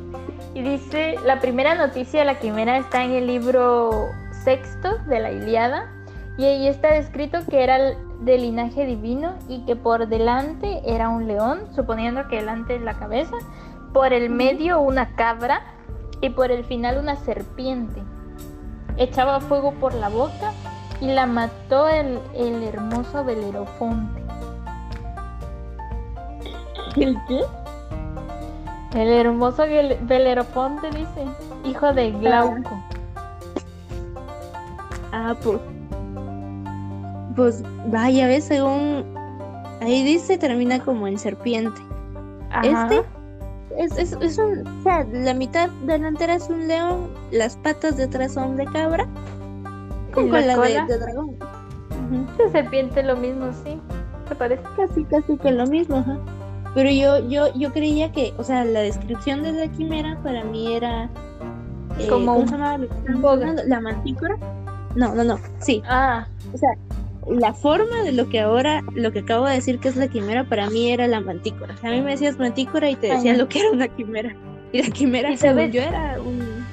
Y dice, la primera noticia de la quimera está en el libro sexto de la Iliada. Y ahí está descrito que era de linaje divino y que por delante era un león, suponiendo que delante es la cabeza, por el medio una cabra y por el final una serpiente. Echaba fuego por la boca y la mató el, el hermoso Belerofonte. ¿El qué? El hermoso Belerofonte dice, hijo de Glauco. Ah, pues. Pues vaya, ves, según. Ahí dice, termina como en serpiente. Ajá. Este es, es, es un. O sea, la mitad delantera es un león, las patas de atrás son de cabra, con ¿Y la cola? De, de dragón. Ujú. Esta serpiente lo mismo, sí. Se parece. Casi, casi que lo mismo, ajá. Pero yo, yo, yo creía que, o sea, la descripción de la quimera para mí era. eh, Como ¿Cómo se llama? La mantícora. No, no, no. Sí, Ah, O sea, la forma de lo que ahora, lo que acabo de decir que es la quimera, para mí era la mantícora. O sea, a mí me decías mantícora y te decía Ajá. lo que era una quimera. Y la quimera, ¿Y según sabes? yo, era un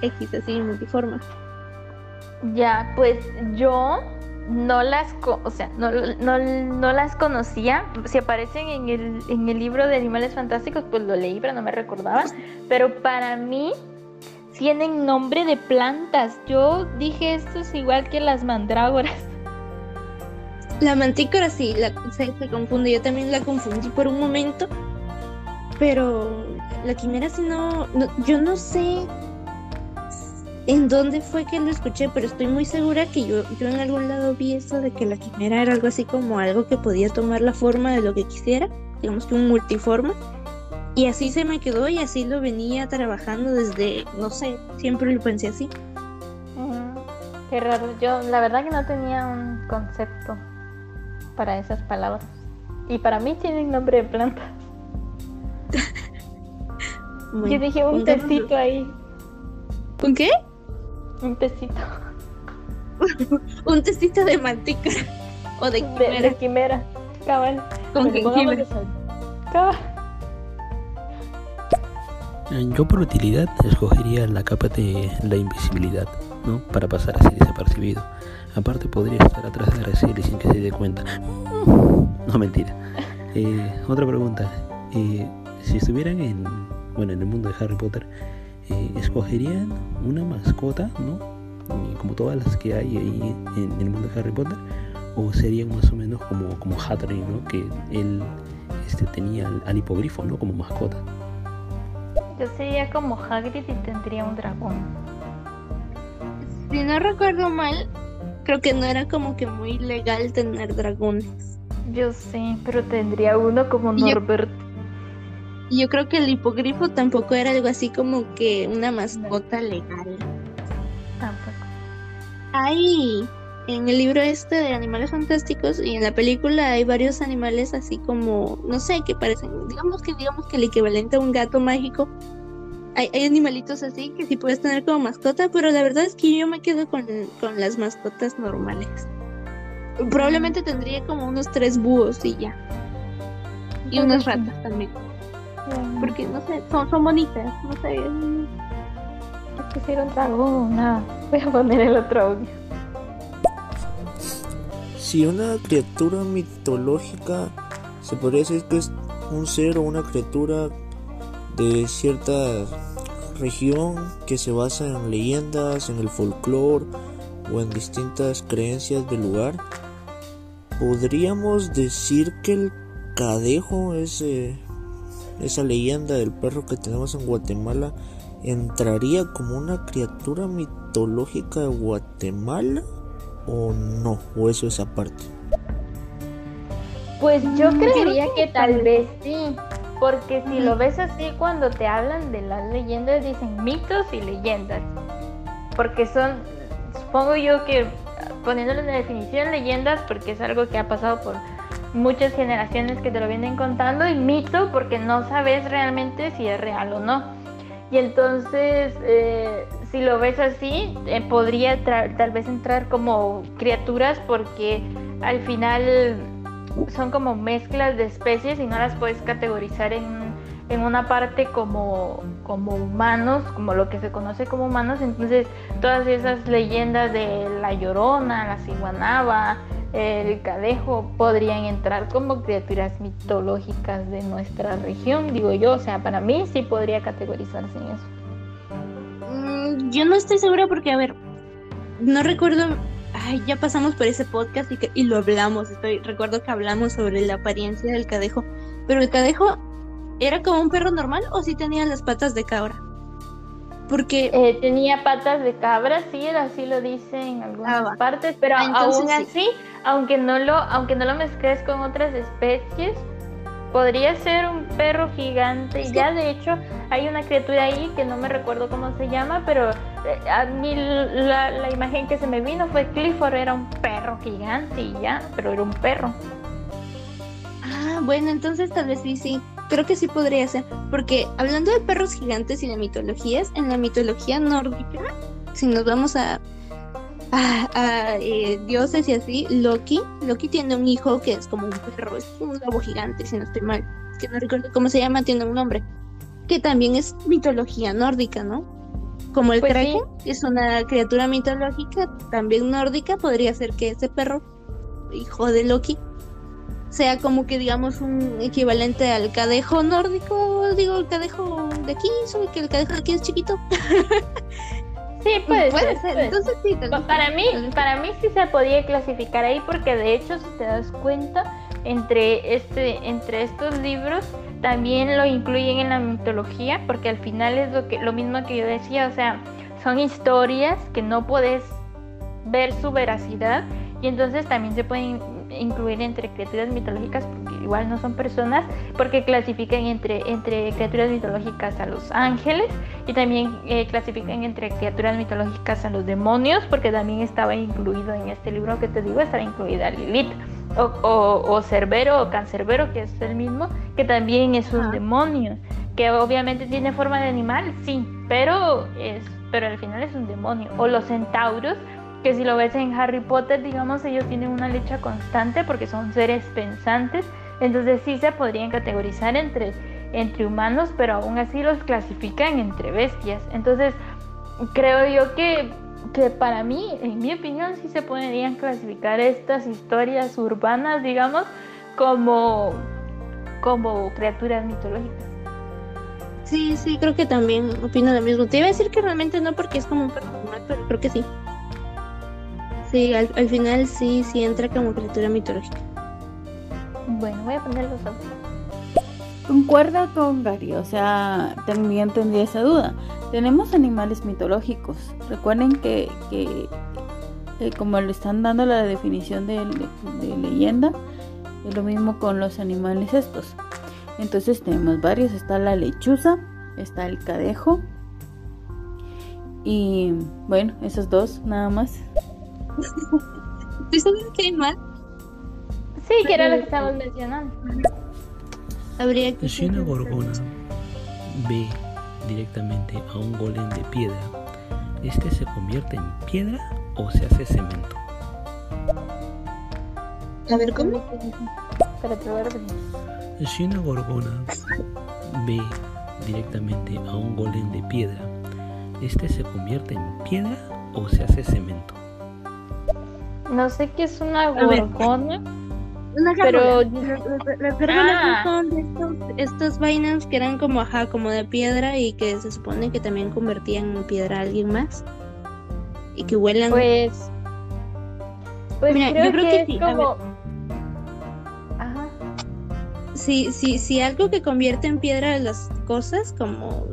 X así, multiforme. ya, pues yo no las, o sea, no, no, no las conocía. Si aparecen en el, en el libro de Animales Fantásticos, pues lo leí, pero no me recordaba. Pero para mí tienen nombre de plantas. Yo dije esto es igual que las mandrágoras. La mantícora sí, la, se, se confunde. Yo también la confundí por un momento. Pero la quimera sí no, no- Yo no sé en dónde fue que lo escuché, pero estoy muy segura que yo, yo en algún lado vi eso de que la quimera era algo así como algo que podía tomar la forma de lo que quisiera. Digamos que un multiforme. Y así se me quedó y así lo venía trabajando desde, no sé, siempre lo pensé así. Qué raro. Yo la verdad que no tenía un concepto para esas palabras. Y para mí tienen nombre de plantas. Bueno, Yo dije un tecito ahí. ¿Un qué? Un tecito. Un testito de mantícora. O de quimera. de quimera. Cabal. Con jengibre. Cabal. Eh, Yo por utilidad escogería la capa de la invisibilidad, ¿no? Para pasar así desapercibido. Aparte podría estar atrás de Araceli sin que se dé cuenta. No, mentira. Eh, otra pregunta. Eh, si estuvieran en, bueno, en el mundo de Harry Potter, eh, ¿escogerían una mascota, ¿no? Como todas las que hay ahí en el mundo de Harry Potter. ¿O serían más o menos como, como Hattori, ¿no? Que él este, tenía al, al hipogrifo, ¿no? Como mascota. Yo sería como Hagrid y tendría un dragón. Si no recuerdo mal, creo que no era como que muy legal tener dragones. Yo sí, pero tendría uno como yo- Norbert. Y yo creo que el hipogrifo tampoco era algo así como que una mascota legal. Tampoco. Hay en el libro este de Animales Fantásticos y en la película hay varios animales así como, no sé, que parecen, digamos que digamos que el equivalente a un gato mágico. Hay, hay animalitos así que sí puedes tener como mascota, pero la verdad es que yo me quedo con, con las mascotas normales. Probablemente tendría como unos tres búhos y ya. Y unas ratas también. Porque no sé, son, son bonitas, no sé. Es que si era un dragón, nada. Voy a poner el otro audio. Si una criatura mitológica se podría decir que es un ser o una criatura de cierta región que se basa en leyendas, en el folclore o en distintas creencias del lugar, podríamos decir que el cadejo es eh, esa leyenda del perro que tenemos en Guatemala, entraría como una criatura mitológica de Guatemala o no, o eso es aparte. Pues yo creería que tal vez sí, porque si lo ves así cuando te hablan de las leyendas dicen mitos y leyendas, porque son, supongo yo que poniéndolo en la definición leyendas porque es algo que ha pasado por muchas generaciones que te lo vienen contando y mito porque no sabes realmente si es real o no. Y entonces, eh, si lo ves así, eh, podría tal vez entrar como criaturas porque al final son como mezclas de especies y no las puedes categorizar en, una parte como, como humanos, como lo que se conoce como humanos. Entonces, todas esas leyendas de la llorona, la ciguanaba, el cadejo podrían entrar como criaturas mitológicas de nuestra región, digo yo. O sea, para mí sí podría categorizarse en eso. Mm, yo no estoy segura porque, a ver, no recuerdo. Ay, ya pasamos por ese podcast y, y lo hablamos. Estoy, recuerdo que hablamos sobre la apariencia del cadejo. Pero el cadejo era como un perro normal o sí tenía las patas de cabra. Porque eh, tenía patas de cabra, sí, así lo dice en algunas ah, partes, pero ah, aún así, aunque no lo, aunque no lo mezcles con otras especies, podría ser un perro gigante. Ya de hecho hay una criatura ahí que no me recuerdo cómo se llama, pero eh, a mí la, la, imagen que se me vino fue Clifford, era un perro gigante y ya, pero era un perro. Ah, bueno, entonces tal vez sí, sí creo que sí podría ser, porque hablando de perros gigantes y de mitologías, en la mitología nórdica, si nos vamos a, a, eh, dioses y así, Loki, Loki tiene un hijo que es como un perro, es un lobo gigante, si no estoy mal, que no recuerdo cómo se llama, tiene un nombre, que también es mitología nórdica, ¿no? Como el pues Kraken es una criatura mitológica también nórdica, podría ser que ese perro, hijo de Loki, sea como que digamos un equivalente al cadejo nórdico, digo el cadejo de aquí, solo que el cadejo de aquí es chiquito. Sí, puede, ser. Entonces sí, para mí, para mí sí se podía clasificar ahí porque de hecho si te das cuenta entre este, entre estos libros también lo incluyen en la mitología porque al final es lo que, lo mismo que yo decía, o sea, son historias que no puedes ver su veracidad y entonces también se pueden incluir entre criaturas mitológicas, porque igual no son personas, porque clasifican entre, entre criaturas mitológicas a los ángeles y también eh, clasifican entre criaturas mitológicas a los demonios, porque también estaba incluido en este libro que te digo, estaba incluida Lilith. O, o, o Cerbero o Cancerbero, que es el mismo, que también es un demonio, que obviamente tiene forma de animal, sí, pero, es, pero al final es un demonio. O los centauros, que si lo ves en Harry Potter, digamos, ellos tienen una lucha constante porque son seres pensantes, entonces sí se podrían categorizar entre, entre humanos, pero aún así los clasifican entre bestias. Entonces, creo yo que, que para mí, en mi opinión, sí se podrían clasificar estas historias urbanas, digamos, como, como criaturas mitológicas. Sí, sí, creo que también opino lo mismo. Te iba a decir que realmente no porque es como un perro pero creo que sí. Sí, al, final sí, sí entra como criatura mitológica. Bueno, voy a poner los ojos. Concuerda con Gary, o sea, también tendría esa duda. Tenemos animales mitológicos. Recuerden que, que como le están dando la definición de, de, leyenda, es lo mismo con los animales estos. Entonces tenemos varios. Está la lechuza, está el cadejo. Y bueno, esos dos nada más. ¿Tú sabes que hay más? Sí, que era lo que estábamos mencionando. Habría que si una gorgona ve directamente a un golem de piedra, ¿este se convierte en piedra o se hace cemento? A ver, ¿cómo? Si una gorgona ve directamente a un golem de piedra, ¿este se convierte en piedra o se hace cemento? No sé qué es una gorgona. Una pero las ah. son de estos, estas vainas que eran como ajá, como de piedra y que se supone que también convertían en piedra a alguien más y que huelan. Pues, pues Mira, creo yo creo que, sí. Como... Ajá. si, si, si algo que convierte en piedra las cosas, como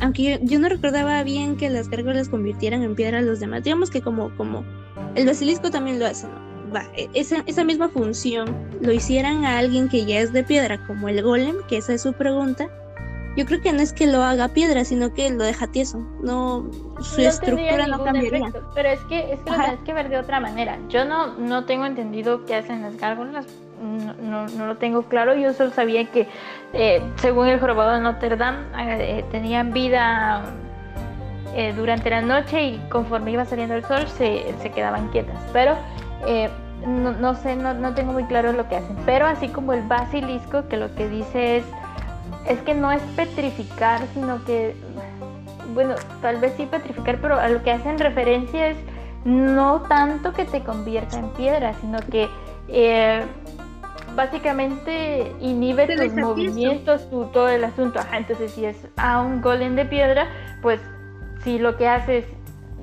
aunque yo, no recordaba bien que las gárgolas convirtieran en piedra a los demás, digamos que como, como el basilisco también lo hace, ¿no? Va, e, esa, esa misma función lo hicieran a alguien que ya es de piedra, como el golem, que esa es su pregunta, yo creo que no es que lo haga piedra, sino que lo deja tieso. No, su estructura no cambiaría. pero es que, es que lo tienes que ver de otra manera. Yo no, no tengo entendido qué hacen las gárgolas. No, no, lo tengo claro. Yo solo sabía que, eh, según el jorobado de Notre Dame, eh, tenían vida eh, durante la noche y conforme iba saliendo el sol se, se quedaban quietas. Pero no, no, sé, no, no tengo muy claro lo que hacen. Pero así como el basilisco, que lo que dice es es que no es petrificar, sino que, bueno, tal vez sí petrificar, pero a lo que hacen referencia es no tanto que te convierta en piedra, sino que eh, básicamente inhibe tus movimientos, tu, todo el asunto. Ajá, entonces si es a un golem de piedra, pues si lo que hace es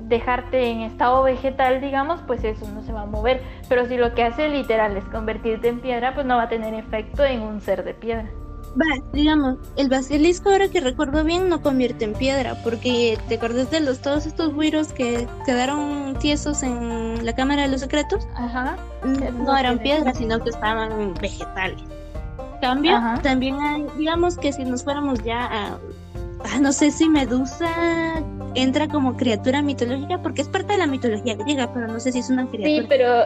dejarte en estado vegetal, digamos, pues eso no se va a mover. Pero si lo que hace literal es convertirte en piedra, pues no va a tener efecto en un ser de piedra va, digamos, el basilisco, ahora que recuerdo bien, no convierte en piedra, porque te acuerdas de los todos estos virus que quedaron tiesos en la Cámara de los Secretos. Ajá. No eran piedras, sino que estaban vegetales. Cambio, también hay, digamos que si nos fuéramos ya a, no sé si Medusa entra como criatura mitológica, porque es parte de la mitología griega, pero no sé si es una criatura. Sí, pero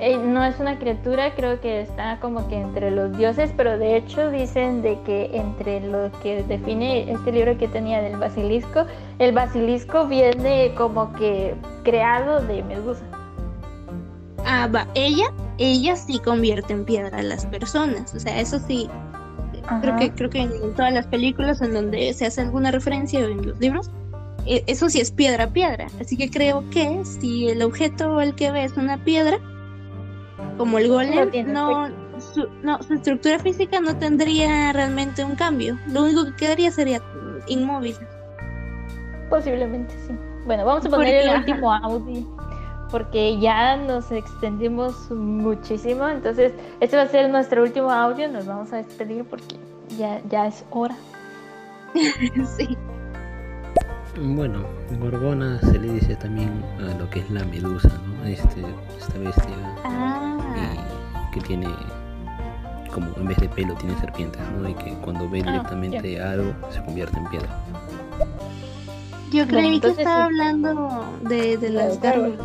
eh, no es una criatura, creo que está como que entre los dioses, pero de hecho dicen de que entre lo que define este libro que tenía del basilisco, el basilisco viene como que creado de Medusa. Ah, va, ella, ella sí convierte en piedra a las personas, o sea, eso sí. Creo que, creo que en todas las películas en donde se hace alguna referencia o en los libros, e, eso sí es piedra piedra. Así que creo que si el objeto al que ve es una piedra, como el golem, no, su, no, su estructura física no tendría realmente un cambio. Lo único que quedaría sería inmóvil. Posiblemente sí. Bueno, vamos a poner el último audio porque ya nos extendimos muchísimo. Entonces, este va a ser nuestro último audio. Nos vamos a despedir porque ya, ya es hora. sí. Bueno, Gorgona se le dice también a lo que es la medusa, ¿no? Este, esta bestia ah. que tiene como en vez de pelo tiene serpientes, ¿no? Y que cuando ve ah, directamente algo se convierte en piedra. Yo creí que estaba hablando de, de las gárgolas.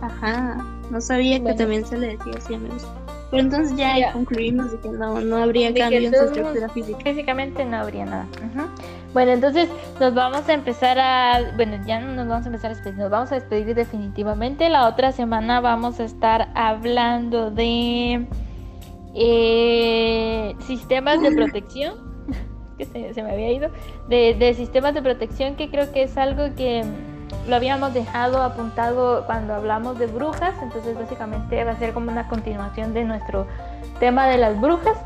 Ajá, no sabía que también se le decía así a medusa. Pero entonces ya, concluimos de que no, no habría cambio en su estructura física. Físicamente no habría nada. Bueno, entonces nos vamos a empezar a, bueno, ya no nos vamos a empezar a despedir, nos vamos a despedir definitivamente. La otra semana vamos a estar hablando de eh, sistemas de protección, que se, me había ido, de, de sistemas de protección que creo que es algo que lo habíamos dejado apuntado cuando hablamos de brujas, entonces básicamente va a ser como una continuación de nuestro tema de las brujas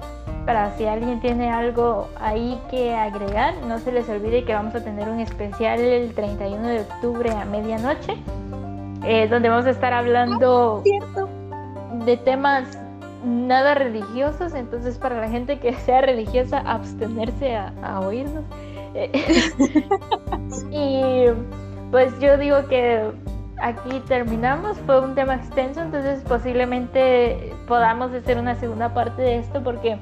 para si alguien tiene algo ahí que agregar, no se les olvide que vamos a tener un especial el 31 de octubre a medianoche, eh, donde vamos a estar hablando de temas nada religiosos, entonces para la gente que sea religiosa, abstenerse a, oírnos. y pues yo digo que aquí terminamos. Fue un tema extenso, entonces posiblemente podamos hacer una segunda parte de esto porque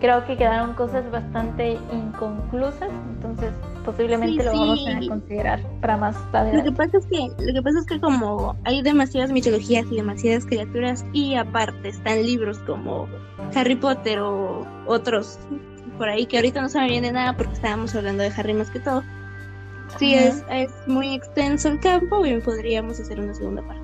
creo que quedaron cosas bastante inconclusas, entonces posiblemente lo vamos a considerar para más tarde. Lo que pasa es que lo que pasa es que como hay demasiadas mitologías y demasiadas criaturas y aparte están libros como Harry Potter o otros por ahí que ahorita no se me viene nada porque estábamos hablando de Harry más que todo. Sí, es, es muy extenso el campo y podríamos hacer una segunda parte.